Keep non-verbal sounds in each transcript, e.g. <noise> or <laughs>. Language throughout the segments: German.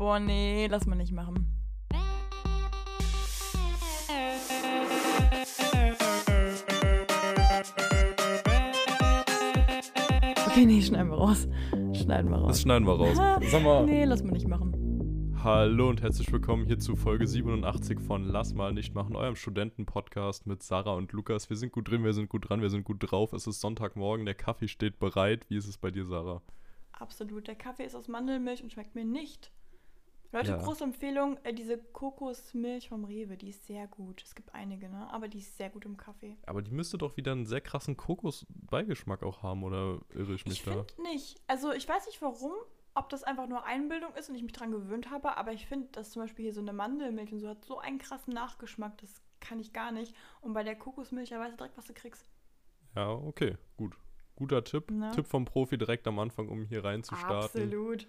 Boah, nee, lass mal nicht machen. Okay, nee, schneiden wir raus. Schneiden wir raus. Das schneiden wir raus. Sag mal. Nee, lass mal nicht machen. Hallo und herzlich willkommen hier zu Folge 87 von Lass mal nicht machen, eurem Studentenpodcast mit Sarah und Lukas. Wir sind gut drin, wir sind gut dran, wir sind gut drauf. Es ist Sonntagmorgen, der Kaffee steht bereit. Wie ist es bei dir, Sarah? Absolut. Der Kaffee ist aus Mandelmilch und schmeckt mir nicht. Leute, Ja. große Empfehlung, äh, diese Kokosmilch vom Rewe, die ist sehr gut. Es gibt einige, ne? Aber die ist sehr gut im Kaffee. Aber die müsste doch wieder einen sehr krassen Kokosbeigeschmack auch haben, oder irre ich mich Ich da? finde nicht. Also ich weiß nicht warum, ob das einfach nur Einbildung ist und ich mich dran gewöhnt habe, aber ich finde, dass zum Beispiel hier so eine Mandelmilch und so hat so einen krassen Nachgeschmack, das kann ich gar nicht. Und bei der Kokosmilch, da weißt du direkt, was du kriegst. Ja, okay, gut. Guter Tipp. Ne? Tipp vom Profi direkt am Anfang, um hier reinzustarten. Absolut.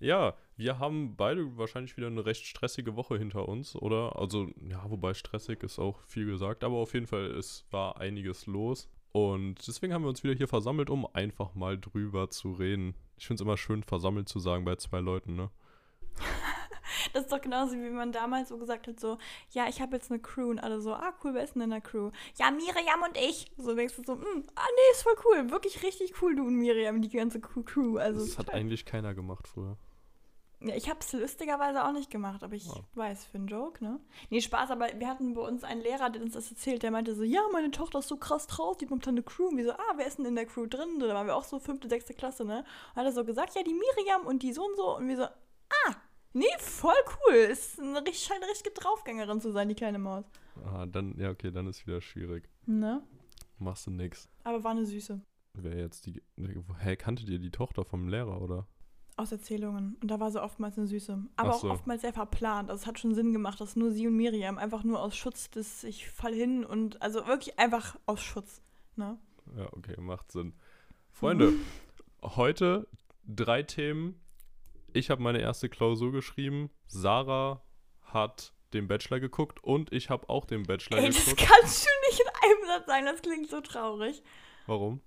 Ja, wir haben beide wahrscheinlich wieder eine recht stressige Woche hinter uns, oder? Also, ja, wobei stressig ist auch viel gesagt, aber auf jeden Fall, es war einiges los. Und deswegen haben wir uns wieder hier versammelt, um einfach mal drüber zu reden. Ich finde es immer schön, versammelt zu sagen bei zwei Leuten, ne? <laughs> Das ist doch genauso, wie man damals so gesagt hat, so, ja, ich habe jetzt eine Crew und alle so, ah, cool, wer ist denn in der Crew? Ja, Miriam und ich. So denkst du so, hm, ah, nee, ist voll cool. Wirklich richtig cool, du und Miriam, die ganze Crew. Also, Das hat eigentlich keiner gemacht früher. Ja, ich habe es lustigerweise auch nicht gemacht, aber ich Ah. weiß, für einen Joke, ne? Nee, Spaß, aber wir hatten bei uns einen Lehrer, der uns das erzählt, der meinte so, ja, meine Tochter ist so krass drauf, die kommt dann eine Crew. Und wir so, ah, wer ist denn in der Crew drin? Da waren wir auch so fünfte, sechste Klasse, ne? Und hat er so gesagt, ja, die Miriam und die so und so. Und wir so, ah, nee, voll cool. Ist eine, richtig- scheint eine richtige Draufgängerin zu sein, die kleine Maus. Ah, dann, ja, okay, dann ist wieder schwierig. Ne? Machst du nix. Aber war eine Süße. Wer jetzt die. Hä, kanntet ihr die Tochter vom Lehrer, oder? Aus Erzählungen. Und da war sie oftmals eine Süße. Aber Ach auch so. oftmals sehr verplant. Also es hat schon Sinn gemacht, dass nur sie und Miriam einfach nur aus Schutz des ich fall hin und also wirklich einfach aus Schutz. Ne? Ja, okay, macht Sinn. Freunde, <laughs> heute drei Themen. Ich habe meine erste Klausur geschrieben. Sarah hat den Bachelor geguckt und ich habe auch den Bachelor Ey, das geguckt. kannst du nicht in einem Satz sagen, das klingt so traurig. Warum?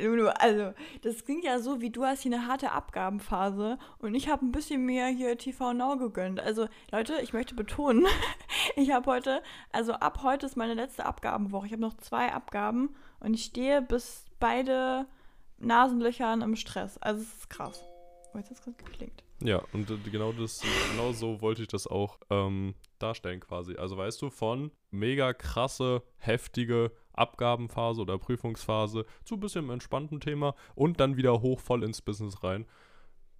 Lulu, also, das klingt ja so, wie du hast hier eine harte Abgabenphase und ich habe ein bisschen mehr hier TV Now gegönnt. Also, Leute, ich möchte betonen, <laughs> ich habe heute, also ab heute ist meine letzte Abgabenwoche. Ich habe noch zwei Abgaben und ich stehe bis beide Nasenlöchern im Stress. Also, es ist krass. Oh, jetzt hat es gerade geklickt. Ja, und genau das, genau so wollte ich das auch ähm, darstellen quasi. Also weißt du, von mega krasse, heftige Abgabenphase oder Prüfungsphase zu ein bisschen entspannten Thema und dann wieder hoch voll ins Business rein.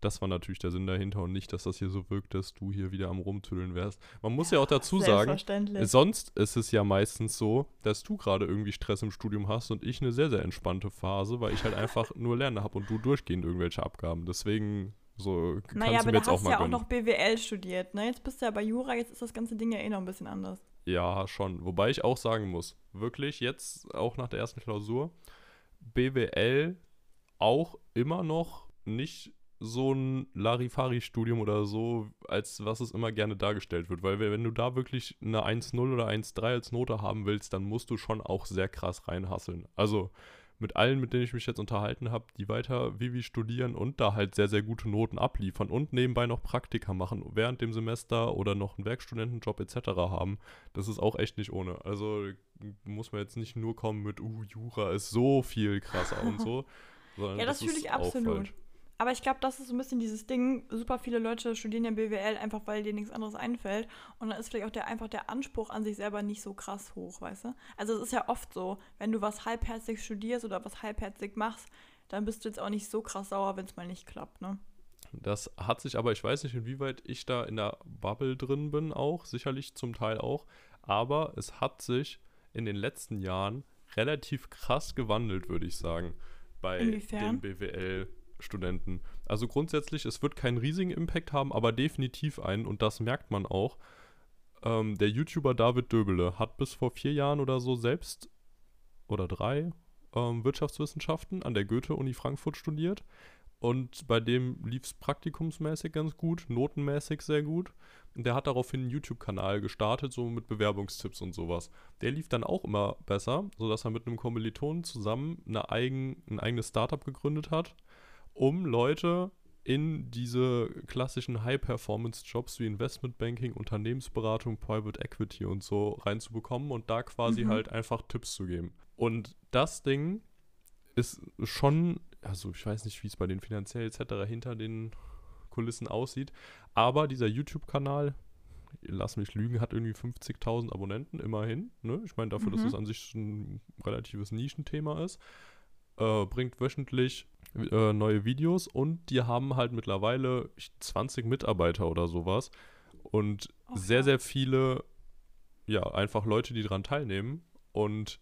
Das war natürlich der Sinn dahinter und nicht, dass das hier so wirkt, dass du hier wieder am Rumtüdeln wärst. Man muss ja, auch dazu sagen. Sonst ist es ja meistens so, dass du gerade irgendwie Stress im Studium hast und ich eine sehr, sehr entspannte Phase, weil ich halt einfach nur lernen habe und du durchgehend irgendwelche Abgaben. Deswegen so kannst naja, aber du jetzt auch hast mal ja auch gönnen. noch BWL studiert, ne? Jetzt bist du ja bei Jura, jetzt ist das ganze Ding ja eh noch ein bisschen anders. Ja, schon. Wobei ich auch sagen muss, wirklich jetzt auch nach der ersten Klausur, BWL auch immer noch nicht so ein Larifari-Studium oder so, als was es immer gerne dargestellt wird. Weil wenn du da wirklich eine 1-0 oder 1-3 als Note haben willst, dann musst du schon auch sehr krass reinhasseln. Also mit allen, mit denen ich mich jetzt unterhalten habe, die weiter Vivi studieren und da halt sehr, sehr gute Noten abliefern und nebenbei noch Praktika machen während dem Semester oder noch einen Werkstudentenjob etc. haben, das ist auch echt nicht ohne. Also muss man jetzt nicht nur kommen mit, uh, Jura ist so viel krasser und so. <laughs> Sondern Ja, das fühle ist ich auch absolut. falsch. Aber ich glaube, das ist so ein bisschen dieses Ding. Super viele Leute studieren ja BWL einfach, weil denen nichts anderes einfällt. Und dann ist vielleicht auch der, einfach der Anspruch an sich selber nicht so krass hoch, weißt du? Also es ist ja oft so, wenn du was halbherzig studierst oder was halbherzig machst, dann bist du jetzt auch nicht so krass sauer, wenn es mal nicht klappt, ne? Das hat sich aber, ich weiß nicht, inwieweit ich da in der Bubble drin bin auch, sicherlich zum Teil auch, aber es hat sich in den letzten Jahren relativ krass gewandelt, würde ich sagen, bei Inwiefern? den BWL-Studenten. Also grundsätzlich, es wird keinen riesigen Impact haben, aber definitiv einen und das merkt man auch. Ähm, der YouTuber David Döbele hat bis vor vier Jahren oder so selbst oder drei ähm, Wirtschaftswissenschaften an der Goethe-Uni Frankfurt studiert. Und bei dem lief es praktikumsmäßig ganz gut, notenmäßig sehr gut. Und der hat daraufhin einen YouTube-Kanal gestartet, so mit Bewerbungstipps und sowas. Der lief dann auch immer besser, sodass er mit einem Kommilitonen zusammen eine eigen, ein eigenes Startup gegründet hat, um Leute in diese klassischen High-Performance-Jobs wie Investmentbanking, Unternehmensberatung, Private Equity und so reinzubekommen und da quasi Mhm. halt einfach Tipps zu geben. Und das Ding ist schon, also ich weiß nicht, wie es bei den finanziell etc. hinter den Kulissen aussieht, aber dieser YouTube-Kanal, lass mich lügen, hat irgendwie 50.000 Abonnenten, immerhin. Ne? Ich meine, dafür, dass Mhm. es an sich ein relatives Nischenthema ist, äh, bringt wöchentlich äh, neue Videos und die haben halt mittlerweile ich- 20 Mitarbeiter oder sowas und Ach sehr, ja. sehr viele, ja, einfach Leute, die daran teilnehmen und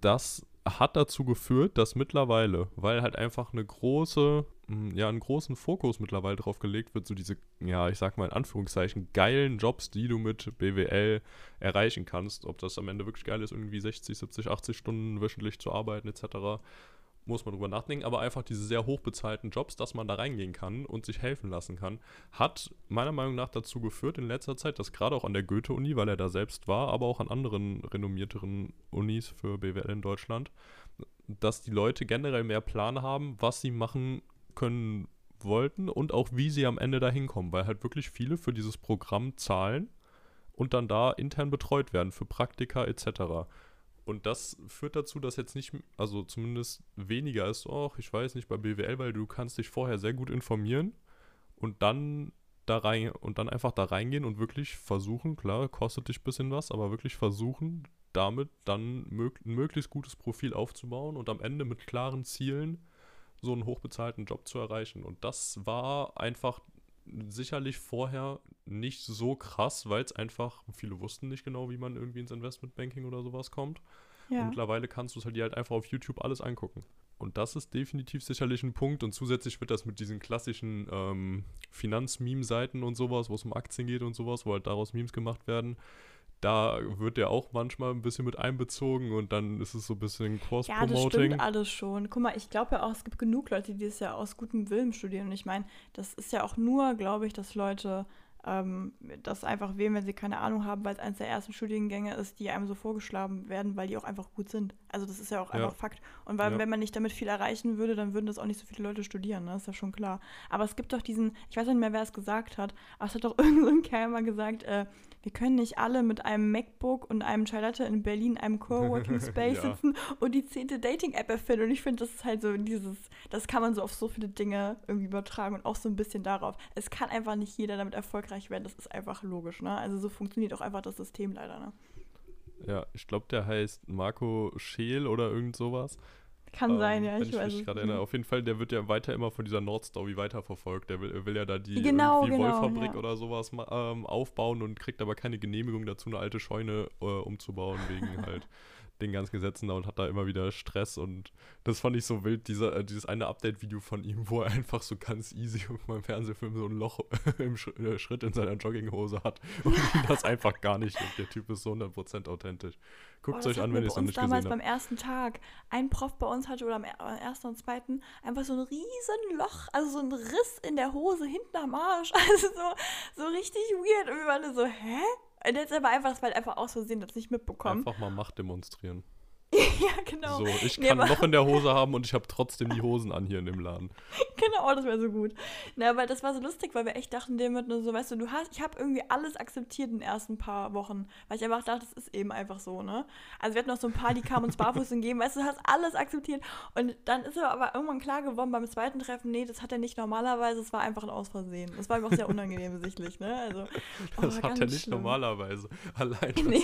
das hat dazu geführt, dass mittlerweile, weil halt einfach eine große, mh, ja, einen großen Fokus mittlerweile drauf gelegt wird, so diese, ja, ich sag mal in Anführungszeichen, geilen Jobs, die du mit BWL erreichen kannst. Ob das am Ende wirklich geil ist, irgendwie 60, 70, 80 Stunden wöchentlich zu arbeiten, etc., muss man drüber nachdenken. Aber einfach diese sehr hochbezahlten Jobs, dass man da reingehen kann und sich helfen lassen kann, hat meiner Meinung nach dazu geführt in letzter Zeit, dass gerade auch an der Goethe-Uni, weil er da selbst war, aber auch an anderen renommierteren Unis für BWL in Deutschland, dass die Leute generell mehr Plan haben, was sie machen können wollten und auch wie sie am Ende da hinkommen, weil halt wirklich viele für dieses Programm zahlen und dann da intern betreut werden für Praktika etc. Und das führt dazu, dass jetzt nicht, also zumindest weniger ist, auch ich weiß nicht, bei BWL, weil du kannst dich vorher sehr gut informieren und dann da rein und dann einfach da reingehen und wirklich versuchen, klar, kostet dich ein bisschen was, aber wirklich versuchen, damit dann mög ein möglichst gutes Profil aufzubauen und am Ende mit klaren Zielen so einen hochbezahlten Job zu erreichen. Und das war einfach sicherlich vorher nicht so krass, weil es einfach, viele wussten nicht genau, wie man irgendwie ins Investmentbanking oder sowas kommt. Und Ja. mittlerweile kannst du es halt dir halt einfach auf YouTube alles angucken. Und das ist definitiv sicherlich ein Punkt. Und zusätzlich wird das mit diesen klassischen ähm, Finanz-Meme-Seiten und sowas, wo es um Aktien geht und sowas, wo halt daraus Memes gemacht werden, da wird der auch manchmal ein bisschen mit einbezogen und dann ist es so ein bisschen Ja, das Cross-Promoting. stimmt alles schon. Guck mal, ich glaube ja auch, es gibt genug Leute, die das ja aus gutem Willen studieren. Und ich meine, das ist ja auch nur, glaube ich, dass Leute ähm, das einfach wählen, wenn sie keine Ahnung haben, weil es eines der ersten Studiengänge ist, die einem so vorgeschlagen werden, weil die auch einfach gut sind. Also das ist ja auch Ja. einfach Fakt. Und weil, Ja. wenn man nicht damit viel erreichen würde, dann würden das auch nicht so viele Leute studieren, ne? ist ja schon klar. Aber es gibt doch diesen, ich weiß nicht mehr, wer es gesagt hat, aber es hat doch <laughs> irgend so Kerl mal gesagt, äh, wir können nicht alle mit einem MacBook und einem Chai Latte in Berlin in einem Coworking <laughs> Space Ja. sitzen und die zehnte Dating-App erfinden. Und ich finde, das ist halt so dieses, das kann man so auf so viele Dinge irgendwie übertragen und auch so ein bisschen darauf. Es kann einfach nicht jeder damit erfolgreich werden. Das ist einfach logisch, ne? Also so funktioniert auch einfach das System leider, ne? Ja, ich glaube, der heißt Marco Scheel oder irgend sowas. Kann sein, ja, Ähm, wenn ich ich weiß mich gerade erinnere. Auf jeden Fall, der wird ja weiter immer von dieser Nordstory weiterverfolgt. Der will, will ja da die Genau, genau, Wollfabrik ja. oder sowas ähm, aufbauen und kriegt aber keine Genehmigung dazu, eine alte Scheune äh, umzubauen, wegen <laughs> halt den ganzen Gesetzen da und hat da immer wieder Stress und das fand ich so wild, dieser, äh, dieses eine Update-Video von ihm, wo er einfach so ganz easy <laughs> beim Fernsehfilm so ein Loch <laughs> im Sch äh, Schritt in seiner Jogginghose hat <laughs> und ihm das einfach gar nicht juckt. Der Typ ist so 100% authentisch. Oh, Guckt es das euch an, wenn ihr es noch nicht damals gesehen beim habt. ersten Tag. Ein Prof bei uns hatte oder am er- am ersten und zweiten einfach so ein riesen Loch, also so ein Riss in der Hose hinten am Arsch. Also so, so richtig weird. Und wir waren so, hä? Und jetzt aber einfach, halt einfach aus Versehen, das nicht mitbekommen. Einfach mal Macht demonstrieren. <laughs> ja, genau. So, ich Nee, kann aber- noch in der Hose <laughs> haben und ich habe trotzdem die Hosen an hier in dem Laden. Genau, das wäre so gut. Na, weil das war so lustig, weil wir echt dachten, dem wird nur so, weißt du, du hast, ich habe irgendwie alles akzeptiert in den ersten paar Wochen, weil ich einfach dachte, das ist eben einfach so, ne? Also wir hatten noch so ein paar, die kamen uns barfuß <laughs> entgegen, weißt du, du hast alles akzeptiert und dann ist aber, aber irgendwann klar geworden beim zweiten Treffen, nee, das hat er nicht normalerweise, es war einfach ein Ausversehen. Das war ihm auch sehr unangenehm sichtlich, ne? Also, oh, Das hat er nicht schlimm. normalerweise. Allein, Nee.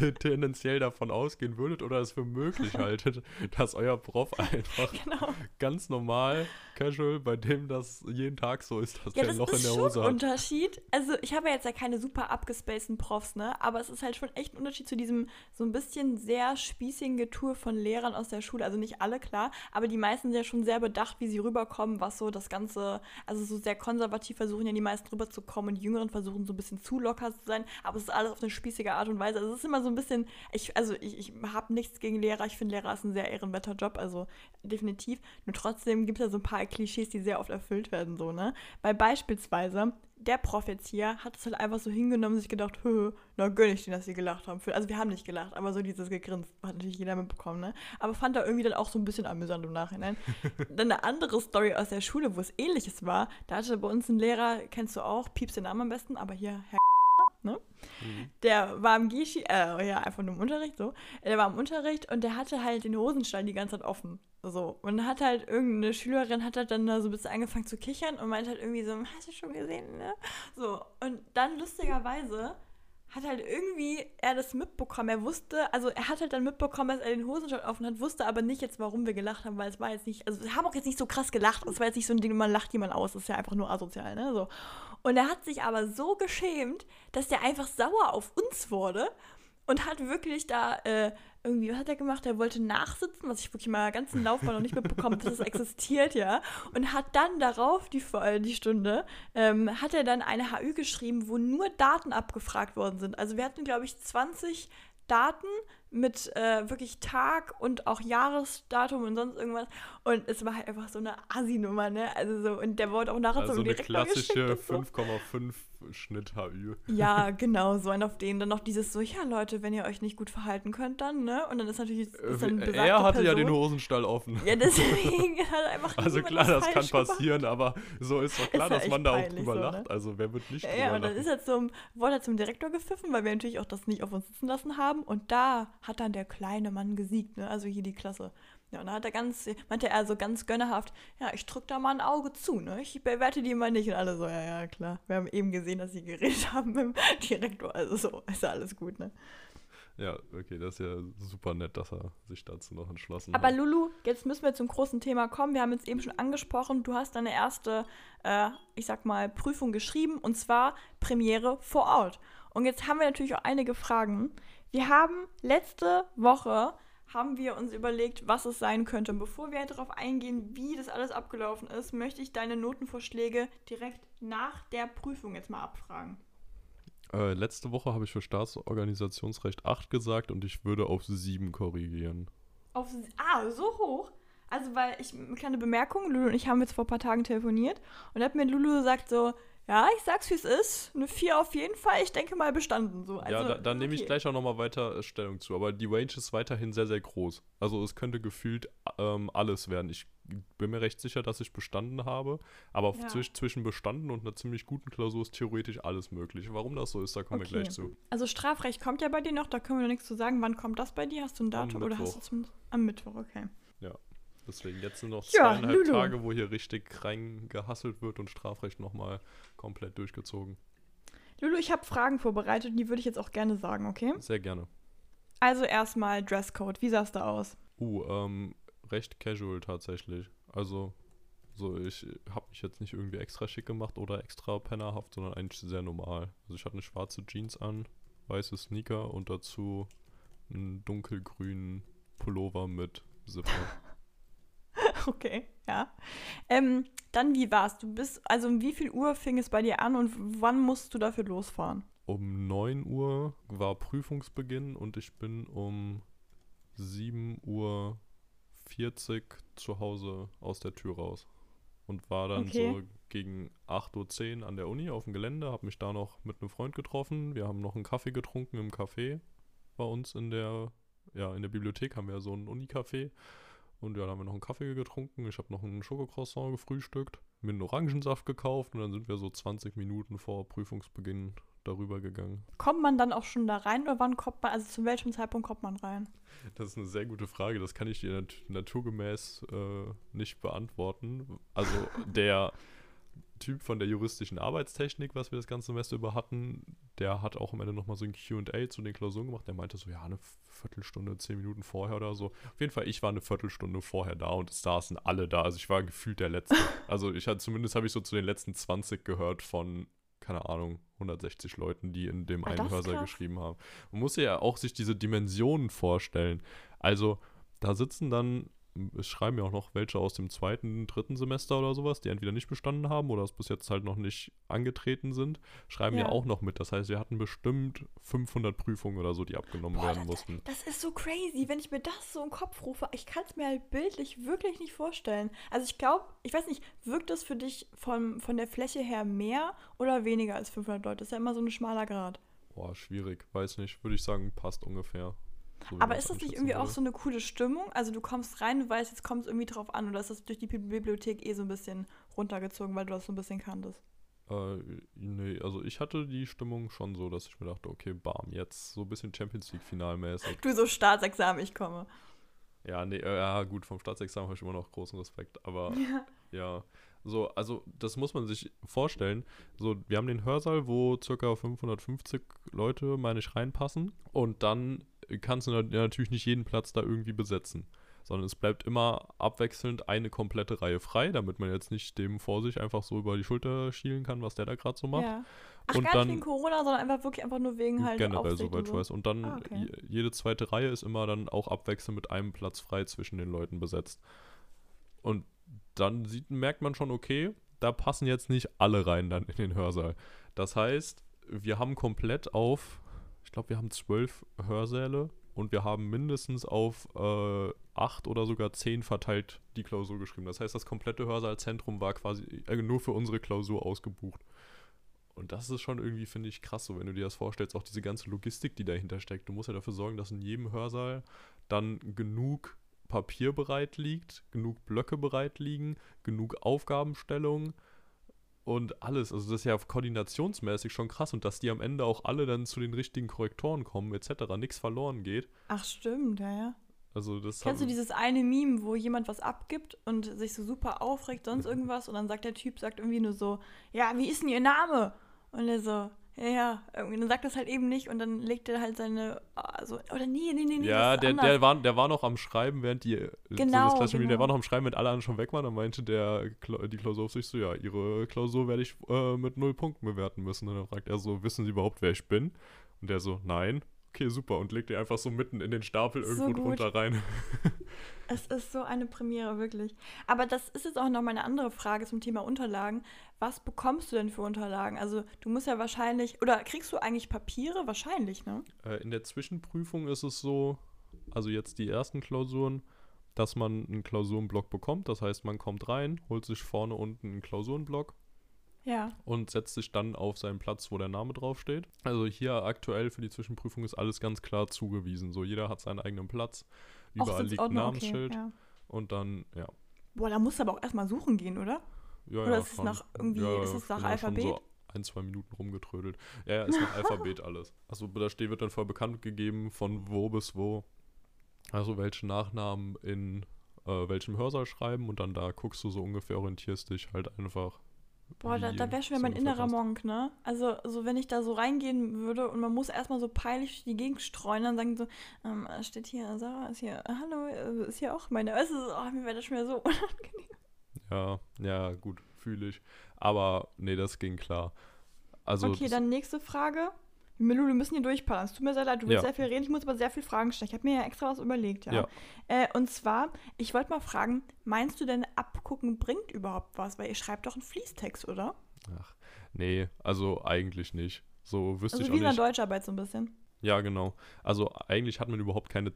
ihr tendenziell davon ausgehen würdet oder es für möglich haltet, <laughs> dass euer Prof einfach Genau. ganz normal, casual, bei dem das jeden Tag so ist, dass Ja, der das ein Loch in ist der schon Hose ein hat. Unterschied. Also ich habe ja jetzt ja keine super abgespaceden Profs, ne? Aber es ist halt schon echt ein Unterschied zu diesem so ein bisschen sehr spießigen Getue von Lehrern aus der Schule. Also nicht alle, klar, aber die meisten sind ja schon sehr bedacht, wie sie rüberkommen, was so das Ganze, also so sehr konservativ versuchen ja die meisten rüberzukommen und die Jüngeren versuchen so ein bisschen zu locker zu sein, aber es ist alles auf eine spießige Art und Weise. Also es ist immer so ein bisschen, ich, also ich, ich habe nichts gegen gegen Lehrer. Ich finde, Lehrer ist ein sehr ehrenwerter Job, also definitiv. Nur trotzdem gibt es ja so ein paar Klischees, die sehr oft erfüllt werden, so, ne? Weil beispielsweise der Prof jetzt hier hat es halt einfach so hingenommen und sich gedacht, hö, na gönn ich denen, dass sie gelacht haben. Also wir haben nicht gelacht, aber so dieses Gegrinst hat natürlich jeder mitbekommen, ne? Aber fand er irgendwie dann auch so ein bisschen amüsant im Nachhinein. <laughs> dann eine andere Story aus der Schule, wo es ähnliches war. Da hatte bei uns ein Lehrer, kennst du auch, piepst den Namen am besten, aber hier Herr ne? Mhm. Der war im Gishi, äh, ja, einfach nur im Unterricht, so. Der war im Unterricht und der hatte halt den Hosenstall die ganze Zeit offen. So. Und hat halt irgendeine Schülerin hat halt dann da so ein bisschen angefangen zu kichern und meint halt irgendwie so, hast du schon gesehen, ne? So. Und dann lustigerweise hat halt irgendwie er das mitbekommen. Er wusste, also er hat halt dann mitbekommen, dass er den Hosenstall offen hat, wusste aber nicht jetzt, warum wir gelacht haben, weil es war jetzt nicht, also wir haben auch jetzt nicht so krass gelacht. Es war jetzt nicht so ein Ding, man lacht jemand aus, das ist ja einfach nur asozial, ne? So. Und er hat sich aber so geschämt, dass der einfach sauer auf uns wurde und hat wirklich da äh, irgendwie, was hat er gemacht? Er wollte nachsitzen, was ich wirklich mal ganzen Laufbahn noch nicht mitbekommen dass es existiert, ja. Und hat dann darauf, die, die Stunde, ähm, hat er dann eine HÜ geschrieben, wo nur Daten abgefragt worden sind. Also wir hatten, glaube ich, 20 Daten mit äh, wirklich Tag und auch Jahresdatum und sonst irgendwas. Und es war halt einfach so eine Assi-Nummer, ne? Also so, und der wurde auch nachher also so eine klassische 5,5 Schnitt HÜ. Ja, genau, so. Und auf denen dann noch dieses so, ja Leute, wenn ihr euch nicht gut verhalten könnt, dann, ne? Und dann ist natürlich. Ist dann äh, er hatte Person. ja den Hosenstall offen. Ja, deswegen hat einfach. Also klar, das kann passieren, gemacht. aber so ist doch klar, ist dass man da auch drüber so, lacht. Ne? Also wer wird nicht ja, drüber Ja, und dann ist er zum, wurde er zum Direktor gepfiffen, weil wir natürlich auch das nicht auf uns sitzen lassen haben. Und da hat dann der kleine Mann gesiegt, ne? Also hier die Klasse. Ja, und da hat er ganz, meinte er so ganz gönnerhaft, ja, ich drück da mal ein Auge zu, ne? Ich bewerte die mal nicht. Und alle so, ja, ja, klar. Wir haben eben gesehen, dass sie geredet <laughs> haben mit dem Direktor. Also so, ist ja alles gut, ne? Ja, okay, das ist ja super nett, dass er sich dazu noch entschlossen Aber hat. Aber Lulu, jetzt müssen wir zum großen Thema kommen. Wir haben jetzt eben schon angesprochen, du hast deine erste, äh, ich sag mal, Prüfung geschrieben und zwar Premiere vor Ort. Und jetzt haben wir natürlich auch einige Fragen. Wir haben letzte Woche haben wir uns überlegt, was es sein könnte. Und bevor wir darauf eingehen, wie das alles abgelaufen ist, möchte ich deine Notenvorschläge direkt nach der Prüfung jetzt mal abfragen. Äh, letzte Woche habe ich für Staatsorganisationsrecht 8 gesagt und ich würde auf 7 korrigieren. Auf, ah, so hoch? Also, weil ich, eine kleine Bemerkung, Lulu und ich haben jetzt vor ein paar Tagen telefoniert und hat mir Lulu gesagt so, ja, ich sag's wie es ist. Eine 4 auf jeden Fall. Ich denke mal bestanden. So. Also, ja, da, dann okay. nehme ich gleich auch nochmal weiter äh, Stellung zu. Aber die Range ist weiterhin sehr, sehr groß. Also es könnte gefühlt ähm, alles werden. Ich bin mir recht sicher, dass ich bestanden habe. Aber ja. zwisch zwischen bestanden und einer ziemlich guten Klausur ist theoretisch alles möglich. Warum das so ist, da kommen okay. wir gleich zu. Also Strafrecht kommt ja bei dir noch, da können wir noch nichts zu sagen. Wann kommt das bei dir? Hast du ein Datum oder hast du zum am Mittwoch, okay. Deswegen jetzt sind noch zweieinhalb ja, Tage, wo hier richtig reingehasselt wird und Strafrecht nochmal komplett durchgezogen. Lulu, ich habe Fragen vorbereitet und die würde ich jetzt auch gerne sagen, okay? Sehr gerne. Also erstmal Dresscode. Wie sah es da aus? Uh, ähm, recht casual tatsächlich. Also, so ich habe mich jetzt nicht irgendwie extra schick gemacht oder extra pennerhaft, sondern eigentlich sehr normal. Also ich hatte eine schwarze Jeans an, weiße Sneaker und dazu einen dunkelgrünen Pullover mit Zipper. <laughs> <laughs> Okay, ja. Ähm, dann, wie war's? Du bist, also um wie viel Uhr fing es bei dir an und wann musst du dafür losfahren? Um 9 Uhr war Prüfungsbeginn und ich bin um 7 Uhr 40 zu Hause aus der Tür raus. Und war dann okay. so gegen 8.10 Uhr an der Uni auf dem Gelände, habe mich da noch mit einem Freund getroffen. Wir haben noch einen Kaffee getrunken im Café bei uns in der, ja, in der Bibliothek haben wir ja so ein Uni-Café. Und ja, dann haben wir noch einen Kaffee getrunken. Ich habe noch einen Schokocroissant gefrühstückt, mir einen Orangensaft gekauft und dann sind wir so 20 Minuten vor Prüfungsbeginn darüber gegangen. Kommt man dann auch schon da rein oder wann kommt man, also zu welchem Zeitpunkt kommt man rein? Das ist eine sehr gute Frage. Das kann ich dir nat naturgemäß äh, nicht beantworten. Also der Typ von der juristischen Arbeitstechnik, was wir das ganze Semester über hatten, der hat auch am Ende nochmal so ein QA zu den Klausuren gemacht. Der meinte so, ja, eine Viertelstunde, zehn Minuten vorher oder so. Auf jeden Fall, ich war eine Viertelstunde vorher da und es saßen alle da. Also ich war gefühlt der Letzte. <laughs> Also ich hatte, zumindest habe ich so zu den letzten 20 gehört von, keine Ahnung, 160 Leuten, die in dem einen Hörsaal geschrieben haben. Man muss ja auch sich diese Dimensionen vorstellen. Also da sitzen dann es schreiben ja auch noch welche aus dem zweiten, dritten Semester oder sowas, die entweder nicht bestanden haben oder es bis jetzt halt noch nicht angetreten sind, schreiben ja, Ja. auch noch mit. Das heißt, wir hatten bestimmt 500 Prüfungen oder so, die abgenommen Boah, werden das- mussten. Das ist so crazy, wenn ich mir das so im Kopf rufe. Ich kann es mir halt bildlich wirklich nicht vorstellen. Also ich glaube, ich weiß nicht, wirkt das für dich von, von der Fläche her mehr oder weniger als 500 Leute? Das ist ja immer so ein schmaler Grad. Boah, schwierig, weiß nicht. Würde ich sagen, passt ungefähr. So Aber ist das nicht irgendwie auch würde. so eine coole Stimmung? Also du kommst rein, du weißt, jetzt kommt es irgendwie drauf an oder ist das durch die Bi- Bibliothek eh so ein bisschen runtergezogen, weil du das so ein bisschen kanntest? Äh, nee, also ich hatte die Stimmung schon so, dass ich mir dachte, okay, bam, jetzt so ein bisschen Champions League finalmäßig. <laughs> Du so Staatsexamen, ich komme. Ja, nee, äh, ja, gut, vom Staatsexamen habe ich immer noch großen Respekt, aber <laughs> Ja. ja. So, also das muss man sich vorstellen. So, wir haben den Hörsaal, wo circa 550 Leute, meine ich, reinpassen. Und dann kannst du nat- natürlich nicht jeden Platz da irgendwie besetzen. Sondern es bleibt immer abwechselnd eine komplette Reihe frei, damit man jetzt nicht dem vor sich einfach so über die Schulter schielen kann, was der da gerade so macht. Ja. Ach, Und gar dann- nicht wegen Corona, sondern einfach wirklich einfach nur wegen halt Generell, soweit ich weiß. Und dann Ah, okay. je- jede zweite Reihe ist immer dann auch abwechselnd mit einem Platz frei zwischen den Leuten besetzt. Und dann sieht, merkt man schon, okay, da passen jetzt nicht alle rein dann in den Hörsaal. Das heißt, wir haben komplett auf, ich glaube, wir haben zwölf Hörsäle und wir haben mindestens auf äh, acht oder sogar zehn verteilt die Klausur geschrieben. Das heißt, das komplette Hörsaalzentrum war quasi äh, nur für unsere Klausur ausgebucht. Und das ist schon irgendwie, finde ich, krass, so wenn du dir das vorstellst, auch diese ganze Logistik, die dahinter steckt. Du musst ja dafür sorgen, dass in jedem Hörsaal dann genug Papier bereit liegt, genug Blöcke bereit liegen, genug Aufgabenstellungen und alles. Also das ist ja koordinationsmäßig schon krass und dass die am Ende auch alle dann zu den richtigen Korrektoren kommen, etc., nichts verloren geht. Ach, stimmt, ja, ja. Also das Kennst du dieses eine Meme, wo jemand was abgibt und sich so super aufregt, sonst <laughs> irgendwas und dann sagt der Typ, sagt irgendwie nur so, ja, wie ist denn ihr Name? Und er so, ja, ja, irgendwie, dann sagt das halt eben nicht und dann legt er halt seine, also, oder nee, nee, nee, nee, Ja, der, anders. der, war, der war noch am Schreiben, während die. so Genau, das klassische Meme, Der genau. war noch am Schreiben, während alle anderen schon weg waren. Dann meinte der, die Klausuraufsicht so: Ja, ihre Klausur werde ich äh, mit null Punkten bewerten müssen. Und dann fragt er so: Wissen Sie überhaupt, wer ich bin? Und der so: Nein. Okay, super. Und legt die einfach so mitten in den Stapel So irgendwo gut. drunter rein. <laughs> Es ist so eine Premiere, wirklich. Aber das ist jetzt auch noch meine andere Frage zum Thema Unterlagen. Was bekommst du denn für Unterlagen? Also, du musst ja wahrscheinlich, oder kriegst du eigentlich Papiere? Wahrscheinlich, ne? Äh, in der Zwischenprüfung ist es so, also jetzt die ersten Klausuren, dass man einen Klausurenblock bekommt. Das heißt, man kommt rein, holt sich vorne unten einen Klausurenblock Ja. und setzt sich dann auf seinen Platz, wo der Name draufsteht. Also hier aktuell für die Zwischenprüfung ist alles ganz klar zugewiesen. So jeder hat seinen eigenen Platz, überall liegt ein Ordner? Okay, ja. und dann, ja. Boah, da musst du aber auch erstmal suchen gehen, oder? ja Oder ja, ist es nach irgendwie- ist es nach genau, Alphabet? So ein, zwei Minuten rumgetrödelt. Ja, ja, ist nach <laughs> Alphabet alles. Also da steht, wird dann voll bekannt gegeben, von wo bis wo. Also welche Nachnamen in äh, welchem Hörsaal schreiben und dann da guckst du so ungefähr, orientierst dich halt einfach. Boah, da, da wäre schon es mein innerer. Monk, ne? Also, so wenn ich da so reingehen würde und man muss erstmal so peinlich die Gegend streuen, dann sagen so, ähm, steht hier, Sarah ist hier, äh, hallo, äh, ist hier auch meine, du, so, oh, mir wäre das schon wieder so <laughs> unangenehm. Ja, ja, gut, fühle ich. Aber nee, das ging klar. Also okay, dann nächste Frage. Milu, wir müssen hier durchpaddern. Es tut mir sehr leid, du willst Ja. sehr viel reden, ich muss aber sehr viele Fragen stellen. Ich habe mir ja extra was überlegt, ja. Ja. Äh, und zwar, ich wollte mal fragen, meinst du denn, abgucken bringt überhaupt was? Weil ihr schreibt doch einen Fließtext, oder? ach, nee, also eigentlich nicht. So wüsste Also ich wie auch in der nicht. Deutscharbeit so ein bisschen. Ja, genau. Also eigentlich hat man überhaupt keine,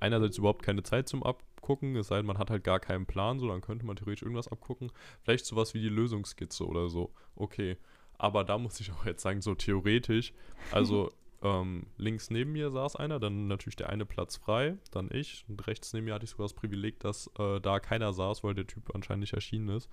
einerseits überhaupt keine Zeit zum Abgucken, es sei denn, man hat halt gar keinen Plan, so, dann könnte man theoretisch irgendwas abgucken. Vielleicht sowas wie die Lösungsskizze oder so. Okay. Aber da muss ich auch jetzt sagen, so theoretisch, also <laughs> ähm, links neben mir saß einer, dann natürlich der eine Platz frei, dann ich und rechts neben mir hatte ich sogar das Privileg, dass äh, da keiner saß, weil der Typ anscheinend nicht erschienen ist.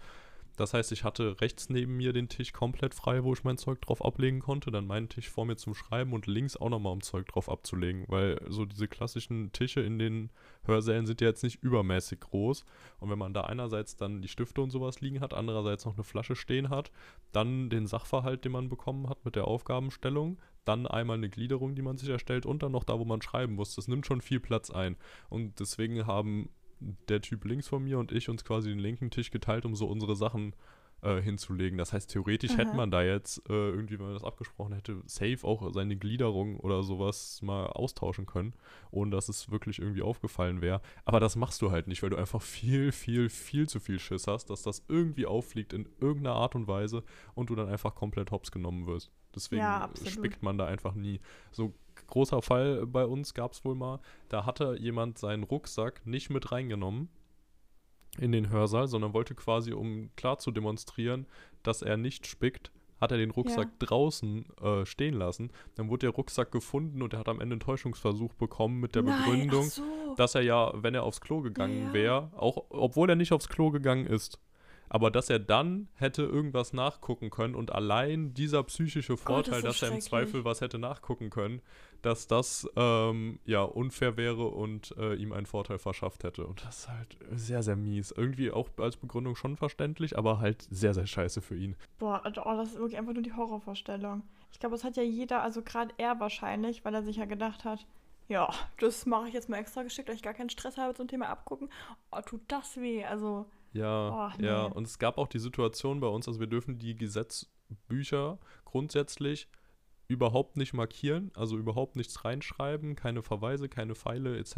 Das heißt, ich hatte rechts neben mir den Tisch komplett frei, wo ich mein Zeug drauf ablegen konnte, dann meinen Tisch vor mir zum Schreiben und links auch nochmal um Zeug drauf abzulegen, weil so diese klassischen Tische in den Hörsälen sind ja jetzt nicht übermäßig groß. Und wenn man da einerseits dann die Stifte und sowas liegen hat, andererseits noch eine Flasche stehen hat, dann den Sachverhalt, den man bekommen hat mit der Aufgabenstellung, dann einmal eine Gliederung, die man sich erstellt und dann noch da, wo man schreiben muss. Das nimmt schon viel Platz ein. Und deswegen haben der Typ links von mir und ich uns quasi den linken Tisch geteilt, um so unsere Sachen äh, hinzulegen. Das heißt, theoretisch hätte Aha. man da jetzt äh, irgendwie, wenn man das abgesprochen hätte, safe auch seine Gliederung oder sowas mal austauschen können, ohne dass es wirklich irgendwie aufgefallen wäre. Aber das machst du halt nicht, weil du einfach viel, viel, viel zu viel Schiss hast, dass das irgendwie auffliegt in irgendeiner Art und Weise und du dann einfach komplett hops genommen wirst. Deswegen Ja, spickt man da einfach nie. So großer Fall bei uns gab es wohl mal, da hatte jemand seinen Rucksack nicht mit reingenommen in den Hörsaal, sondern wollte quasi, um klar zu demonstrieren, dass er nicht spickt, hat er den Rucksack draußen äh, stehen lassen. Dann wurde der Rucksack gefunden und er hat am Ende einen Täuschungsversuch bekommen mit der Nein, Begründung, so. dass er ja, wenn er aufs Klo gegangen Ja. wäre, auch obwohl er nicht aufs Klo gegangen ist, aber dass er dann hätte irgendwas nachgucken können und allein dieser psychische Vorteil, Oh, so dass er im. Zweifel was hätte nachgucken können, dass das ähm, ja unfair wäre und äh, ihm einen Vorteil verschafft hätte. Und das ist halt sehr, sehr mies. Irgendwie auch als Begründung schon verständlich, aber halt sehr, sehr scheiße für ihn. Boah, oh, das ist wirklich einfach nur die Horrorvorstellung. Ich glaube, das hat ja jeder, also gerade er wahrscheinlich, weil er sich ja gedacht hat, ja, das mache ich jetzt mal extra geschickt, weil ich gar keinen Stress habe zum Thema abgucken. Oh, tut das weh. Also, Ja, Oh, ja. nee. Und es gab auch die Situation bei uns, also wir dürfen die Gesetzbücher grundsätzlich überhaupt nicht markieren, also überhaupt nichts reinschreiben, keine Verweise, keine Pfeile etc.